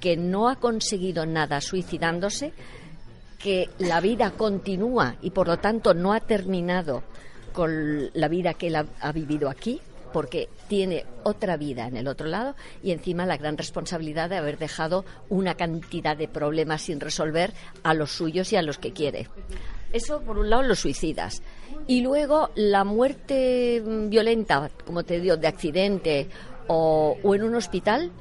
que no ha conseguido nada suicidándose, que la vida continúa y por lo tanto no ha terminado con la vida que él ha, ha vivido aquí, porque tiene otra vida en el otro lado y encima la gran responsabilidad de haber dejado una cantidad de problemas sin resolver a los suyos y a los que quiere. Eso por un lado los suicidas. Y luego la muerte violenta, como te digo, de accidente o, en un hospital,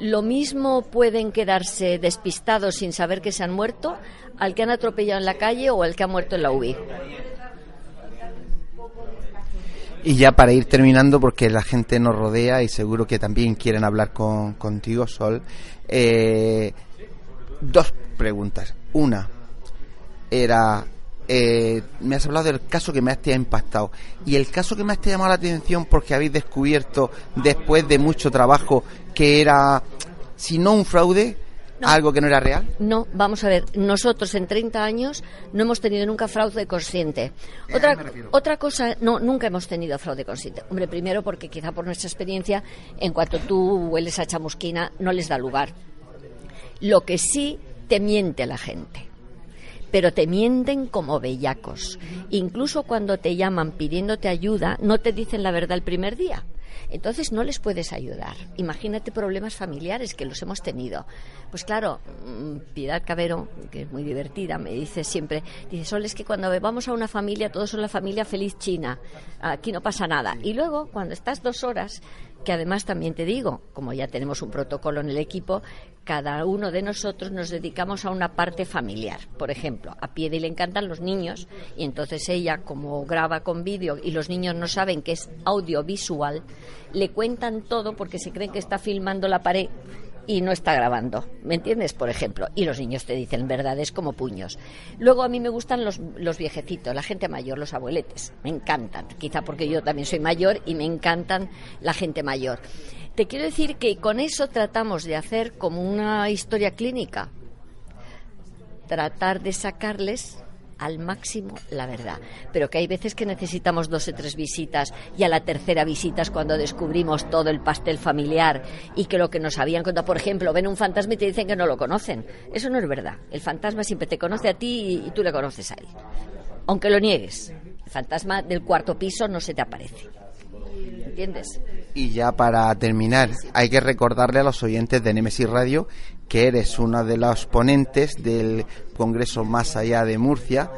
lo mismo pueden quedarse despistados sin saber que se han muerto al que han atropellado en la calle o al que ha muerto en la UBI. Y ya para ir terminando, porque la gente nos rodea y seguro que también quieren hablar con, contigo, Sol, eh, dos preguntas. Una era, eh, me has hablado del caso que más te ha impactado. Y el caso que más te ha llamado la atención porque habéis descubierto después de mucho trabajo que era, si no un fraude, algo que no era real. No, vamos a ver, nosotros en 30 años no hemos tenido nunca fraude consciente. Otra, otra cosa, no, nunca hemos tenido fraude consciente. Hombre, primero porque quizá por nuestra experiencia, en cuanto tú hueles a chamusquina, no les da lugar. Lo que sí te miente la gente. Pero te mienten como bellacos. Incluso cuando te llaman pidiéndote ayuda, no te dicen la verdad el primer día. Entonces no les puedes ayudar. Imagínate problemas familiares que los hemos tenido. Pues claro, mm, Piedad Cabero, que es muy divertida, me dice siempre, dice, es que cuando vamos a una familia, todos son la familia feliz china. Aquí no pasa nada. Y luego, cuando estás dos horas, que además también te digo, como ya tenemos un protocolo en el equipo, cada uno de nosotros nos dedicamos a una parte familiar. Por ejemplo, a Piedi le encantan los niños y entonces ella, como graba con vídeo y los niños no saben que es audiovisual, le cuentan todo porque se creen que está filmando la pared y no está grabando. ¿Me entiendes? Por ejemplo. Y los niños te dicen verdades como puños. Luego a mí me gustan los, los viejecitos, la gente mayor, los abueletes. Me encantan. Quizá porque yo también soy mayor y me encantan la gente mayor. Te quiero decir que con eso tratamos de hacer como una historia clínica. Tratar de sacarles al máximo la verdad. Pero que hay veces que necesitamos dos o tres visitas y a la tercera visita es cuando descubrimos todo el pastel familiar y que lo que nos habían contado, por ejemplo, ven un fantasma y te dicen que no lo conocen. Eso no es verdad. El fantasma siempre te conoce a ti y, tú le conoces a él. Aunque lo niegues. El fantasma del cuarto piso no se te aparece. ¿Entiendes? Y ya para terminar, hay que recordarle a los oyentes de Nemesis Radio que eres una de los ponentes del Congreso Más Allá de Murcia.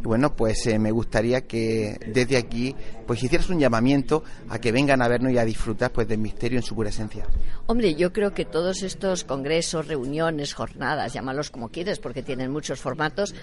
Bueno, pues eh, me gustaría que desde aquí pues hicieras un llamamiento a que vengan a vernos y a disfrutar pues del misterio en su pura esencia. Hombre, yo creo que todos estos congresos, reuniones, jornadas, llámalos como quieres, porque tienen muchos formatos,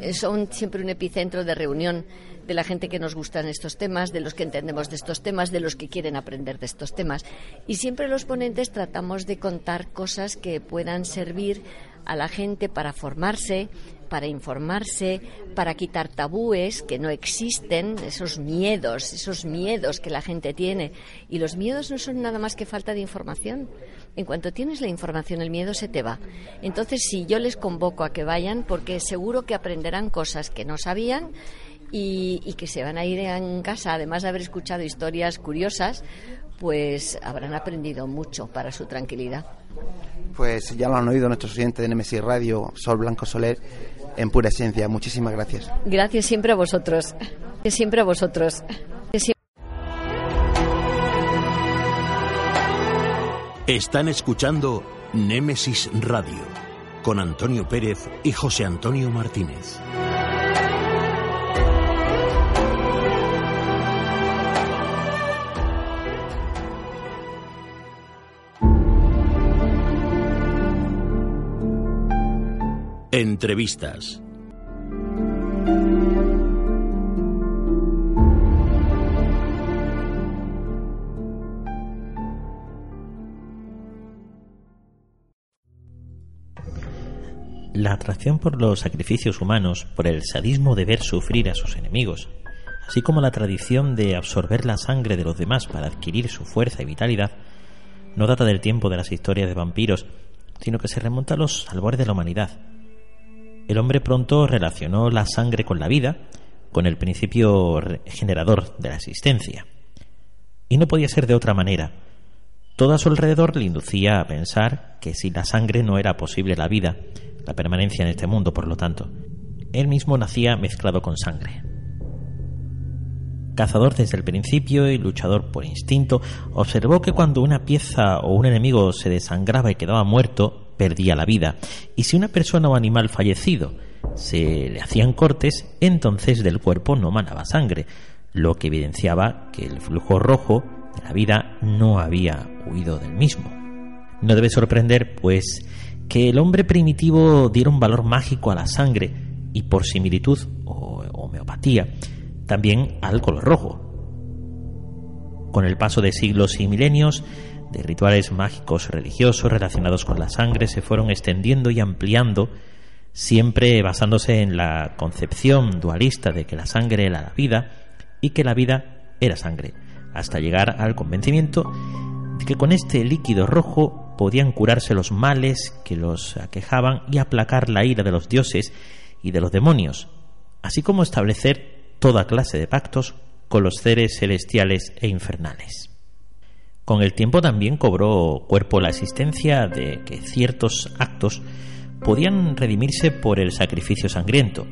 eh, son siempre un epicentro de reunión de la gente que nos gustan estos temas, de los que entendemos de estos temas, de los que quieren aprender de estos temas. Y siempre los ponentes tratamos de contar cosas que puedan servir a la gente para formarse, para informarse, para quitar tabúes que no existen, esos miedos, esos miedos que la gente tiene. Y los miedos no son nada más que falta de información. En cuanto tienes la información, el miedo se te va. Entonces, si yo les convoco a que vayan, porque seguro que aprenderán cosas que no sabían y, y que se van a ir en casa, además de haber escuchado historias curiosas, pues habrán aprendido mucho para su tranquilidad. Pues ya lo han oído nuestros oyentes de Nemesis Radio, Sol Blanco Soler, en pura esencia. Muchísimas gracias. Gracias siempre a vosotros. Siempre a vosotros. Siempre Están escuchando Némesis Radio con Antonio Pérez y José Antonio Martínez. Entrevistas. La atracción por los sacrificios humanos, por el sadismo de ver sufrir a sus enemigos, así como la tradición de absorber la sangre de los demás para adquirir su fuerza y vitalidad, no data del tiempo de las historias de vampiros, sino que se remonta a los albores de la humanidad, el hombre pronto relacionó la sangre con la vida, con el principio generador de la existencia. Y no podía ser de otra manera. Todo a su alrededor le inducía a pensar que sin la sangre no era posible la vida, la permanencia en este mundo, por lo tanto. Él mismo nacía mezclado con sangre. Cazador desde el principio y luchador por instinto, observó que cuando una pieza o un enemigo se desangraba y quedaba muerto, perdía la vida. Y si una persona o animal fallecido se le hacían cortes, entonces del cuerpo no manaba sangre, lo que evidenciaba que el flujo rojo de la vida no había huido del mismo. No debe sorprender, pues, que el hombre primitivo diera un valor mágico a la sangre y por similitud o homeopatía también al color rojo. Con el paso de siglos y milenios, de rituales mágicos religiosos relacionados con la sangre se fueron extendiendo y ampliando, siempre basándose en la concepción dualista de que la sangre era la vida y que la vida era sangre, hasta llegar al convencimiento de que con este líquido rojo podían curarse los males que los aquejaban y aplacar la ira de los dioses y de los demonios, así como establecer toda clase de pactos con los seres celestiales e infernales. Con el tiempo también cobró cuerpo la existencia de que ciertos actos podían redimirse por el sacrificio sangriento,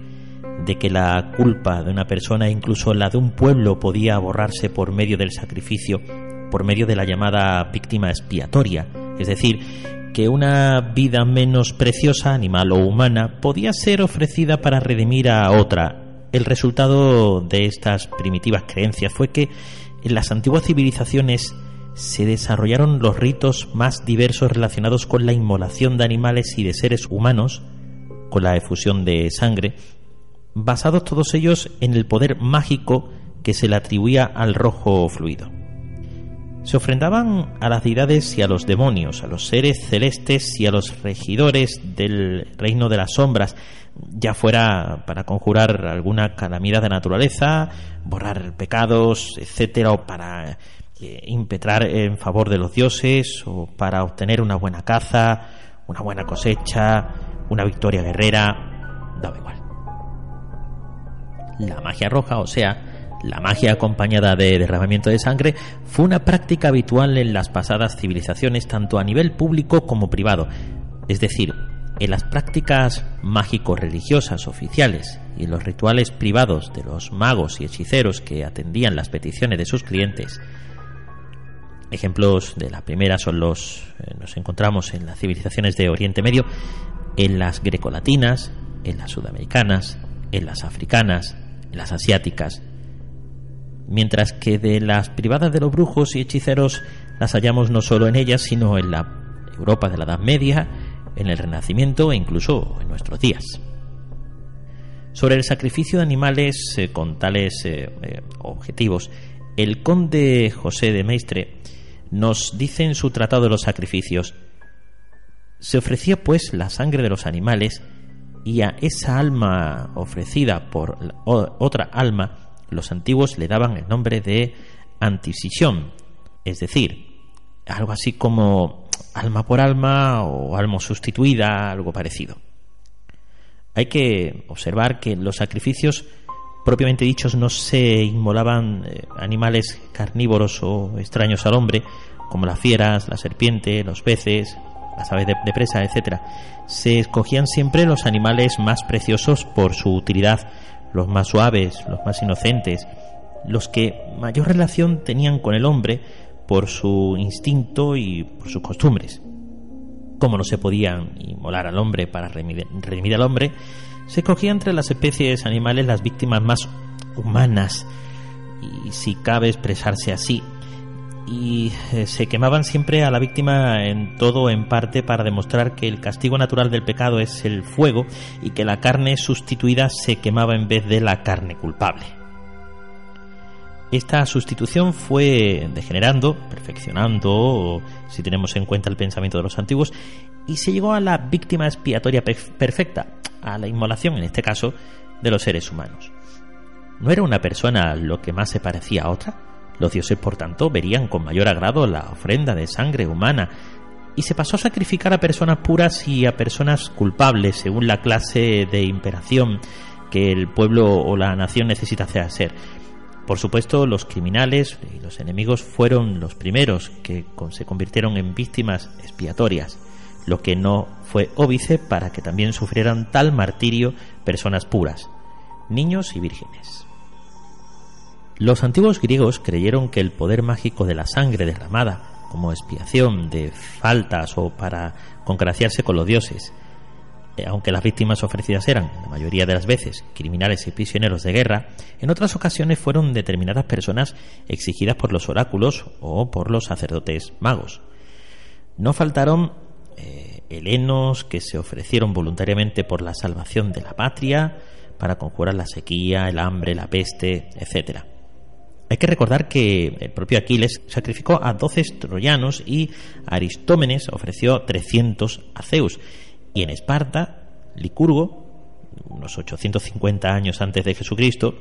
de que la culpa de una persona, incluso la de un pueblo, podía borrarse por medio del sacrificio, por medio de la llamada víctima expiatoria, es decir, que una vida menos preciosa, animal o humana, podía ser ofrecida para redimir a otra. El resultado de estas primitivas creencias fue que en las antiguas civilizaciones se desarrollaron los ritos más diversos relacionados con la inmolación de animales y de seres humanos, con la efusión de sangre, basados todos ellos en el poder mágico que se le atribuía al rojo fluido. Se ofrendaban a las deidades y a los demonios, a los seres celestes y a los regidores del reino de las sombras, ya fuera para conjurar alguna calamidad de naturaleza, borrar pecados, etcétera, o para impetrar en favor de los dioses, o para obtener una buena caza, una buena cosecha, una victoria guerrera, daba igual. La magia roja, o sea, la magia acompañada de derramamiento de sangre fue una práctica habitual en las pasadas civilizaciones tanto a nivel público como privado, es decir, en las prácticas mágico-religiosas oficiales y en los rituales privados de los magos y hechiceros que atendían las peticiones de sus clientes. Ejemplos de la primera son los eh, nos encontramos en las civilizaciones de Oriente Medio, en las grecolatinas, en las sudamericanas, en las africanas, en las asiáticas, mientras que de las privadas de los brujos y hechiceros las hallamos no solo en ellas, sino en la Europa de la Edad Media, en el Renacimiento e incluso en nuestros días. Sobre el sacrificio de animales eh, con tales eh, objetivos, el conde José de Maistre nos dice en su Tratado de los Sacrificios, se ofrecía pues la sangre de los animales y a esa alma ofrecida por otra alma, los antiguos le daban el nombre de antisisión, es decir, algo así como alma por alma o alma sustituida, algo parecido. Hay que observar que los sacrificios propiamente dichos no se inmolaban eh, animales carnívoros o extraños al hombre, como las fieras, la serpiente, los peces, las aves de, presa, etc. Se escogían siempre los animales más preciosos por su utilidad, los más suaves, los más inocentes, los que mayor relación tenían con el hombre, por su instinto y por sus costumbres. Como no se podían inmolar al hombre para redimir al hombre, se cogía entre las especies animales las víctimas más humanas, y si cabe expresarse así, y eh, se quemaban siempre a la víctima en todo en parte para demostrar que el castigo natural del pecado es el fuego y que la carne sustituida se quemaba en vez de la carne culpable. Esta sustitución fue degenerando, perfeccionando, si tenemos en cuenta el pensamiento de los antiguos, y se llegó a la víctima expiatoria perfecta, a la inmolación, en este caso, de los seres humanos. ¿No era una persona lo que más se parecía a otra? Los dioses, por tanto, verían con mayor agrado la ofrenda de sangre humana, y se pasó a sacrificar a personas puras y a personas culpables, según la clase de imperación que el pueblo o la nación necesita hacer. Por supuesto, los criminales y los enemigos fueron los primeros que se convirtieron en víctimas expiatorias, lo que no fue óbice para que también sufrieran tal martirio personas puras, niños y vírgenes. Los antiguos griegos creyeron que el poder mágico de la sangre derramada como expiación de faltas o para congraciarse con los dioses eh, aunque las víctimas ofrecidas eran, la mayoría de las veces, criminales y prisioneros de guerra, en otras ocasiones fueron determinadas personas exigidas por los oráculos o por los sacerdotes magos. No faltaron eh, helenos que se ofrecieron voluntariamente por la salvación de la patria, para conjurar la sequía, el hambre, la peste, etc. Hay que recordar que el propio Aquiles sacrificó a 12 troyanos y Aristómenes ofreció 300 a Zeus y en Esparta, Licurgo, unos 850 años antes de Jesucristo,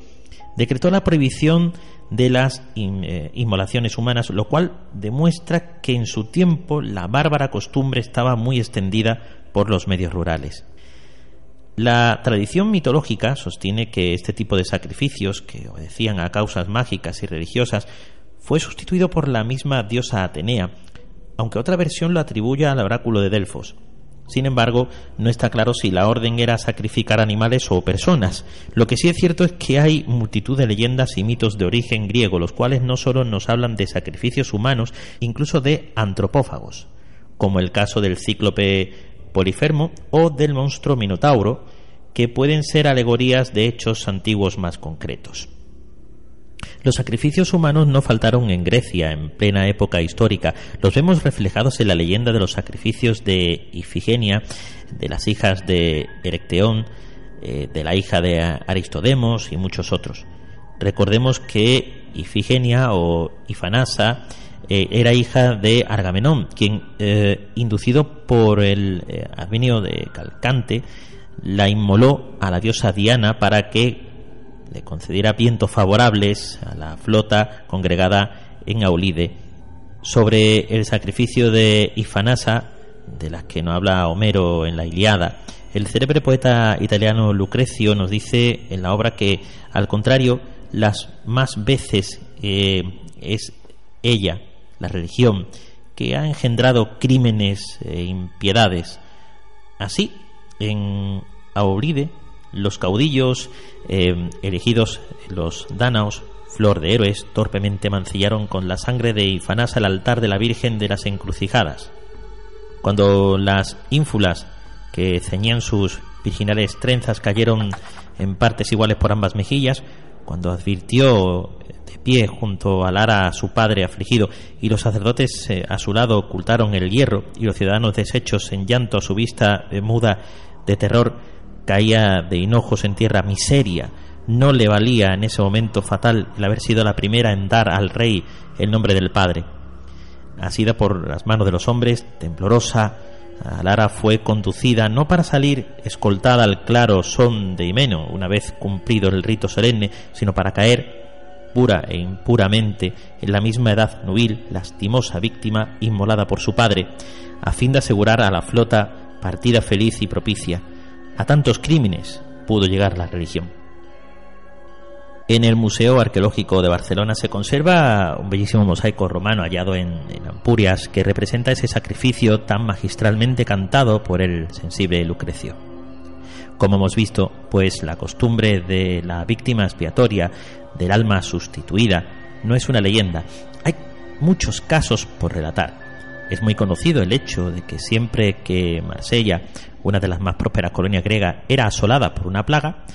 decretó la prohibición de las eh, inmolaciones humanas, lo cual demuestra que en su tiempo la bárbara costumbre estaba muy extendida por los medios rurales. La tradición mitológica sostiene que este tipo de sacrificios, que obedecían a causas mágicas y religiosas, fue sustituido por la misma diosa Atenea, aunque otra versión lo atribuye al oráculo de Delfos. Sin embargo, no está claro si la orden era sacrificar animales o personas. Lo que sí es cierto es que hay multitud de leyendas y mitos de origen griego, los cuales no solo nos hablan de sacrificios humanos, incluso de antropófagos, como el caso del cíclope Polifermo o del monstruo Minotauro, que pueden ser alegorías de hechos antiguos más concretos. Los sacrificios humanos no faltaron en Grecia en plena época histórica. Los vemos reflejados en la leyenda de los sacrificios de Ifigenia, de las hijas de Erecteón, eh, de la hija de Aristodemos y muchos otros. Recordemos que Ifigenia o Ifanasa eh, era hija de Argamenón, quien, eh, inducido por el Arminio de Calcante, la inmoló a la diosa Diana para que le concediera vientos favorables a la flota congregada en Aulide. Sobre el sacrificio de Ifanasa, de las que nos habla Homero en la Iliada, el célebre poeta italiano Lucrecio nos dice en la obra que, al contrario, las más veces eh, es ella, la religión, que ha engendrado crímenes e impiedades. Así, en Aulide, los caudillos eh, elegidos, los dánaos, flor de héroes, torpemente mancillaron con la sangre de Ifanás el altar de la Virgen de las Encrucijadas. Cuando las ínfulas que ceñían sus virginales trenzas cayeron en partes iguales por ambas mejillas, cuando advirtió de pie junto al ara a su padre afligido y los sacerdotes eh, a su lado ocultaron el hierro y los ciudadanos deshechos en llanto a su vista eh, muda de terror, caía de hinojos en tierra miseria. No le valía en ese momento fatal el haber sido la primera en dar al rey el nombre del Padre. Asida por las manos de los hombres, temblorosa, Alara fue conducida no para salir escoltada al claro son de Himeno, una vez cumplido el rito solemne, sino para caer pura e impuramente en la misma edad nubil, lastimosa víctima inmolada por su padre, a fin de asegurar a la flota partida feliz y propicia. A tantos crímenes pudo llegar la religión. En el Museo Arqueológico de Barcelona se conserva un bellísimo mosaico romano hallado en, Ampurias que representa ese sacrificio tan magistralmente cantado por el sensible Lucrecio. Como hemos visto, pues la costumbre de la víctima expiatoria, del alma sustituida, no es una leyenda. Hay muchos casos por relatar. Es muy conocido el hecho de que siempre que Marsella una de las más prósperas colonias griegas, era asolada por una plaga,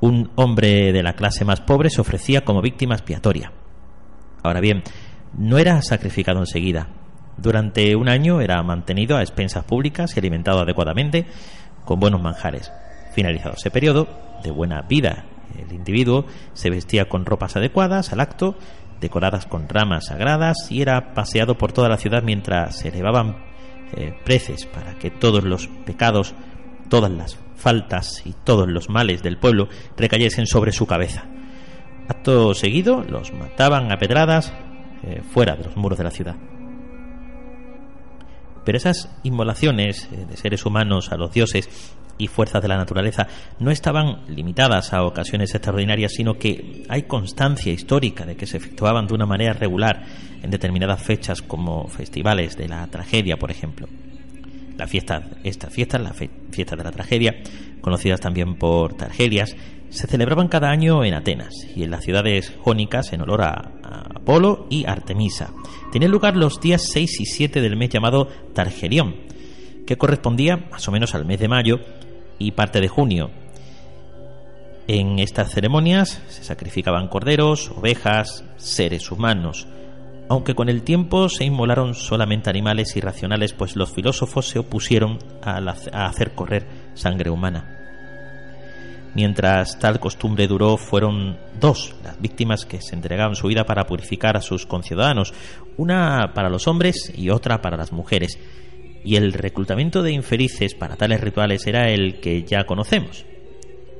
un hombre de la clase más pobre se ofrecía como víctima expiatoria. Ahora bien, no era sacrificado enseguida. Durante un año era mantenido a expensas públicas y alimentado adecuadamente con buenos manjares. Finalizado ese periodo de buena vida, el individuo se vestía con ropas adecuadas al acto decoradas con ramas sagradas y era paseado por toda la ciudad mientras se elevaban eh, preces para que todos los pecados, todas las faltas y todos los males del pueblo recayesen sobre su cabeza. Acto seguido los mataban a pedradas eh, fuera de los muros de la ciudad. Pero esas inmolaciones eh, de seres humanos a los dioses y fuerzas de la naturaleza no estaban limitadas a ocasiones extraordinarias, sino que hay constancia histórica de que se efectuaban de una manera regular en determinadas fechas como festivales de la tragedia, por ejemplo. La fiesta, estas fiestas, las fiestas de la tragedia, conocidas también por targerias, se celebraban cada año en Atenas y en las ciudades jónicas en olor a, Apolo y Artemisa. Tenían lugar los días 6 y 7 del mes llamado Targerión, que correspondía más o menos al mes de mayo y parte de junio. En estas ceremonias se sacrificaban corderos, ovejas, seres humanos, aunque con el tiempo se inmolaron solamente animales irracionales, pues los filósofos se opusieron a, a hacer correr sangre humana. Mientras tal costumbre duró, fueron dos las víctimas que se entregaban su vida para purificar a sus conciudadanos, una para los hombres y otra para las mujeres. Y el reclutamiento de infelices para tales rituales era el que ya conocemos.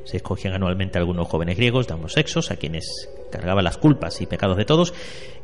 Se escogían anualmente algunos jóvenes griegos de ambos sexos, a quienes cargaban las culpas y pecados de todos,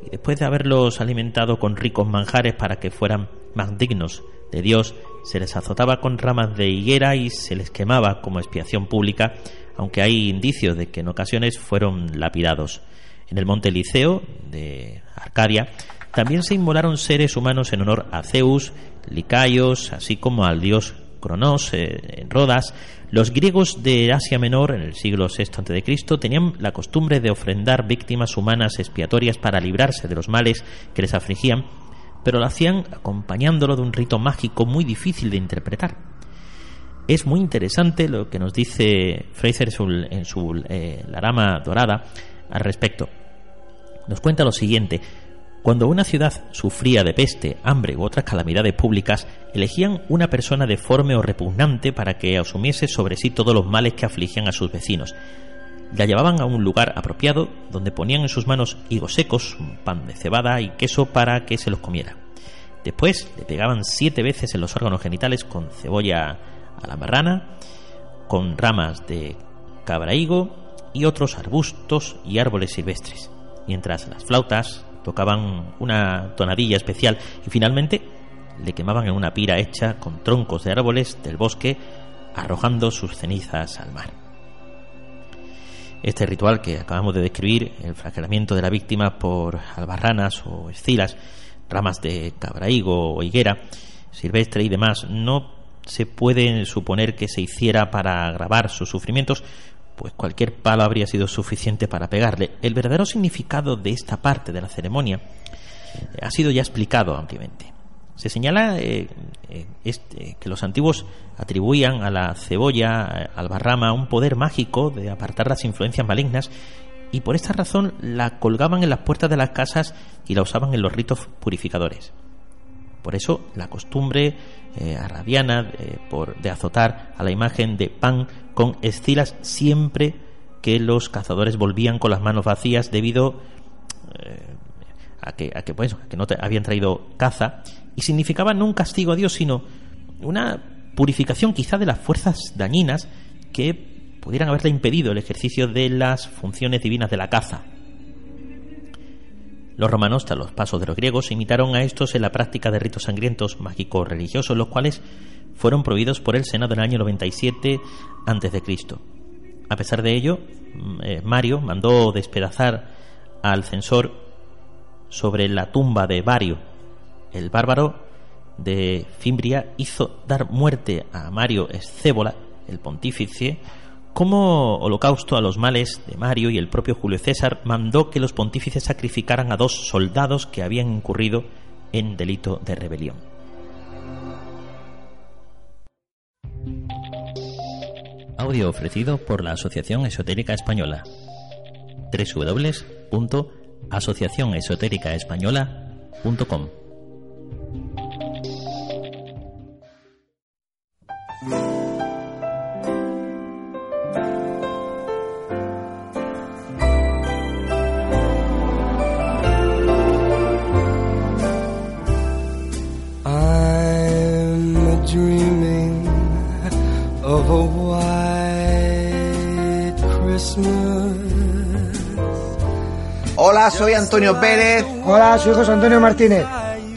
y después de haberlos alimentado con ricos manjares para que fueran más dignos de Dios, se les azotaba con ramas de higuera y se les quemaba como expiación pública, aunque hay indicios de que en ocasiones fueron lapidados. En el monte Liceo de Arcadia también se inmolaron seres humanos en honor a Zeus, Licaios, así como al dios Cronos eh, en Rodas. Los griegos de Asia Menor en el siglo VI a.C. tenían la costumbre de ofrendar víctimas humanas expiatorias para librarse de los males que les afligían pero lo hacían acompañándolo de un rito mágico muy difícil de interpretar. Es muy interesante lo que nos dice Fraser en su eh, La Rama Dorada al respecto. Nos cuenta lo siguiente. Cuando una ciudad sufría de peste, hambre u otras calamidades públicas, elegían una persona deforme o repugnante para que asumiese sobre sí todos los males que afligían a sus vecinos la llevaban a un lugar apropiado donde ponían en sus manos higos secos, pan de cebada y queso para que se los comiera. Después le pegaban siete veces en los órganos genitales con cebolla a la marrana, con ramas de cabrahigo y otros arbustos y árboles silvestres, mientras las flautas tocaban una tonadilla especial y finalmente le quemaban en una pira hecha con troncos de árboles del bosque, arrojando sus cenizas al mar. Este ritual que acabamos de describir, el flagelamiento de la víctima por albarranas o escilas, ramas de cabrahigo o higuera silvestre y demás, no se puede suponer que se hiciera para agravar sus sufrimientos, pues cualquier palo habría sido suficiente para pegarle. El verdadero significado de esta parte de la ceremonia ha sido ya explicado ampliamente. Se señala eh, eh, este, que los antiguos atribuían a la cebolla, eh, al barrama, un poder mágico de apartar las influencias malignas y por esta razón la colgaban en las puertas de las casas y la usaban en los ritos purificadores. Por eso la costumbre arabiana por, de azotar a la imagen de pan con escilas siempre que los cazadores volvían con las manos vacías debido a que, a que, pues, que no habían traído caza y significaba no un castigo a Dios, sino una purificación quizá de las fuerzas dañinas que pudieran haberle impedido el ejercicio de las funciones divinas de la caza. Los romanos, tras los pasos de los griegos, imitaron a estos en la práctica de ritos sangrientos mágicos religiosos, los cuales fueron prohibidos por el Senado en el año 97 a.C. A pesar de ello, mm, eh, Mario mandó despedazar al censor sobre la tumba de Vario, el bárbaro de Fimbria hizo dar muerte a Mario Escébola, el pontífice, como holocausto a los males de Mario y el propio Julio César mandó que los pontífices sacrificaran a dos soldados que habían incurrido en delito de rebelión. Audio ofrecido por la Asociación Esotérica Española. www.asociacionesotéricaespañola.com Hola, soy Antonio Pérez. Hola, soy José Antonio Martínez.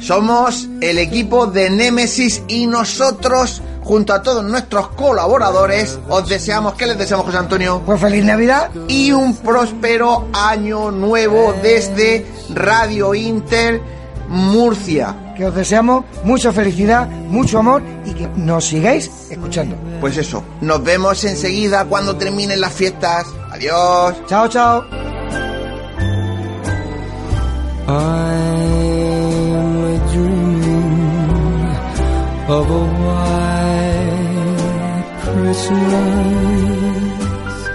Somos el equipo de Némesis y nosotros, junto a todos nuestros colaboradores, os deseamos, ¿qué les deseamos, José Antonio? Pues feliz Navidad. Y un próspero año nuevo desde Radio Inter Murcia. Que os deseamos mucha felicidad, mucho amor y que nos sigáis escuchando. Pues eso, nos vemos enseguida cuando terminen las fiestas. Adiós. Chao, chao. I'm dreaming of a white Christmas.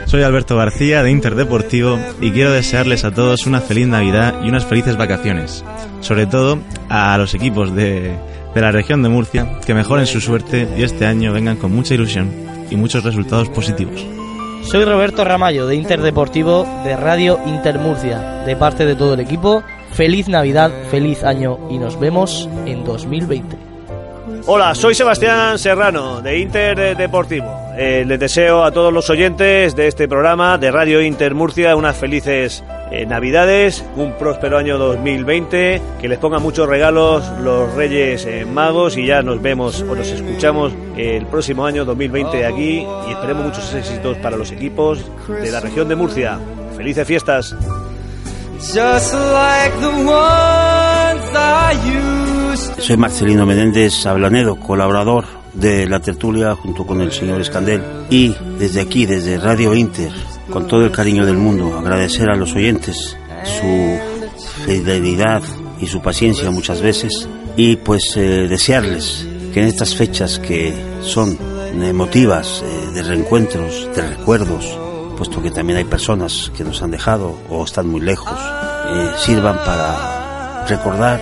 Soy Alberto García de Inter Deportivo y quiero desearles a todos una feliz Navidad y unas felices vacaciones. Sobre todo a los equipos de, de la región de Murcia que mejoren su suerte y este año vengan con mucha ilusión y muchos resultados positivos. Soy Roberto Ramallo de Inter Deportivo de Radio Inter Murcia. De parte de todo el equipo, feliz Navidad, feliz año y nos vemos en 2020. Hola, soy Sebastián Serrano de Inter Deportivo. Eh, les deseo a todos los oyentes de este programa de Radio Inter Murcia unas felices eh, Navidades, un próspero año 2020, que les pongan muchos regalos los Reyes eh, Magos y ya nos vemos o nos escuchamos el próximo año 2020 aquí y esperemos muchos éxitos para los equipos de la región de Murcia. Felices fiestas. Just like the ones I used Soy Marcelino Menéndez Ablanedo, colaborador de la tertulia junto con el señor Escandel. Y desde aquí, desde Radio Inter, con todo el cariño del mundo, agradecer a los oyentes su fidelidad y su paciencia muchas veces. Y pues eh, desearles que en estas fechas que son emotivas, eh, de reencuentros, de recuerdos, puesto que también hay personas que nos han dejado o están muy lejos, eh, sirvan para recordar,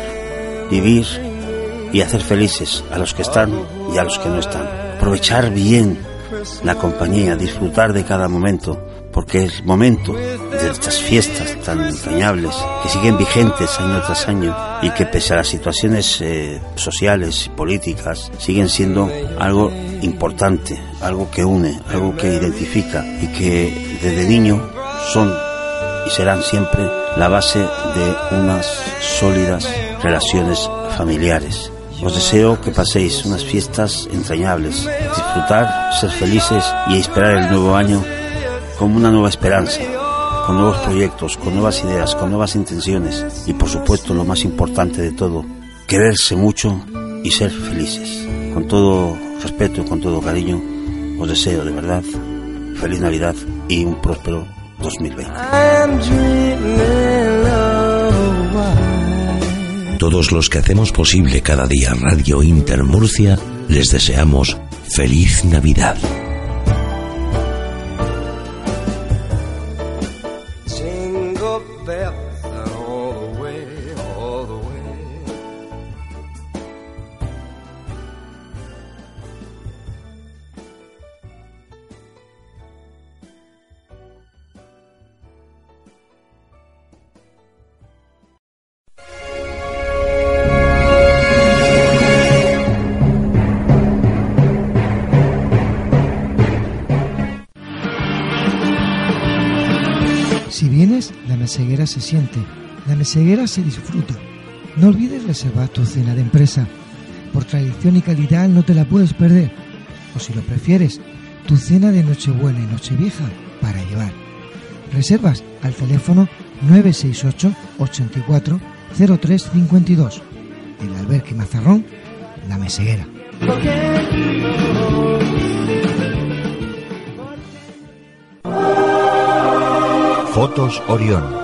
vivir y hacer felices a los que están y a los que no están. Aprovechar bien la compañía, disfrutar de cada momento, porque es momento de estas fiestas tan entrañables que siguen vigentes año tras año y que pese a las situaciones eh, sociales y políticas siguen siendo algo importante, algo que une, algo que identifica y que desde niño son y serán siempre la base de unas sólidas relaciones familiares. Os deseo que paséis unas fiestas entrañables, disfrutar, ser felices y esperar el nuevo año como una nueva esperanza, con nuevos proyectos, con nuevas ideas, con nuevas intenciones y por supuesto lo más importante de todo, quererse mucho y ser felices. Con todo respeto y con todo cariño, os deseo de verdad feliz Navidad y un próspero 2020. I'm dreaming of a white Todos los que hacemos posible cada día Radio Inter Murcia, les deseamos feliz Navidad. Siente, la meseguera se disfruta. No olvides reservar tu cena de empresa. Por tradición y calidad no te la puedes perder. O si lo prefieres, tu cena de Nochebuena y Nochevieja para llevar. Reservas al teléfono 968 84 0352. El albergue Mazarrón, la meseguera. Fotos Orión.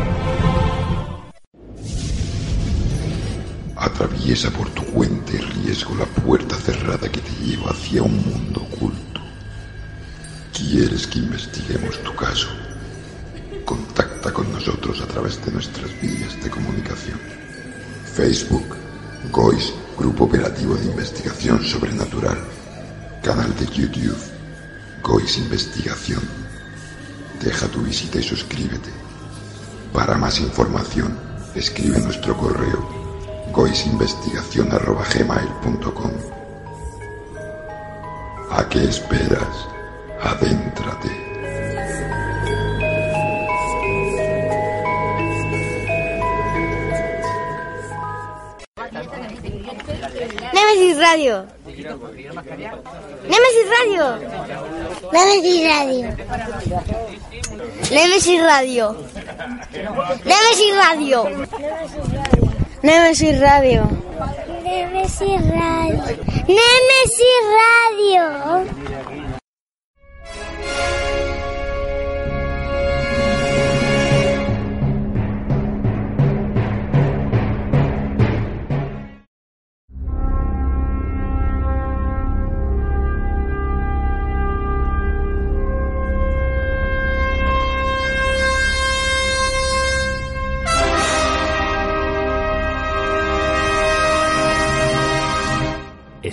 Atraviesa por tu cuenta y riesgo la puerta cerrada que te lleva hacia un mundo oculto. ¿Quieres que investiguemos tu caso? Contacta con nosotros a través de nuestras vías de comunicación. Facebook, GOIS, Grupo Operativo de Investigación Sobrenatural. Canal de YouTube, GOIS Investigación. Deja tu visita y suscríbete. Para más información, escribe nuestro correo goisinvestigación.gmail.com ¿A qué esperas? Adéntrate. Nemesis Radio. Nemesis Radio. Nemesis Radio. Nemesis Radio. Nemesis Radio. Nemesis Radio. Nemesis Radio. Nemesis Radio.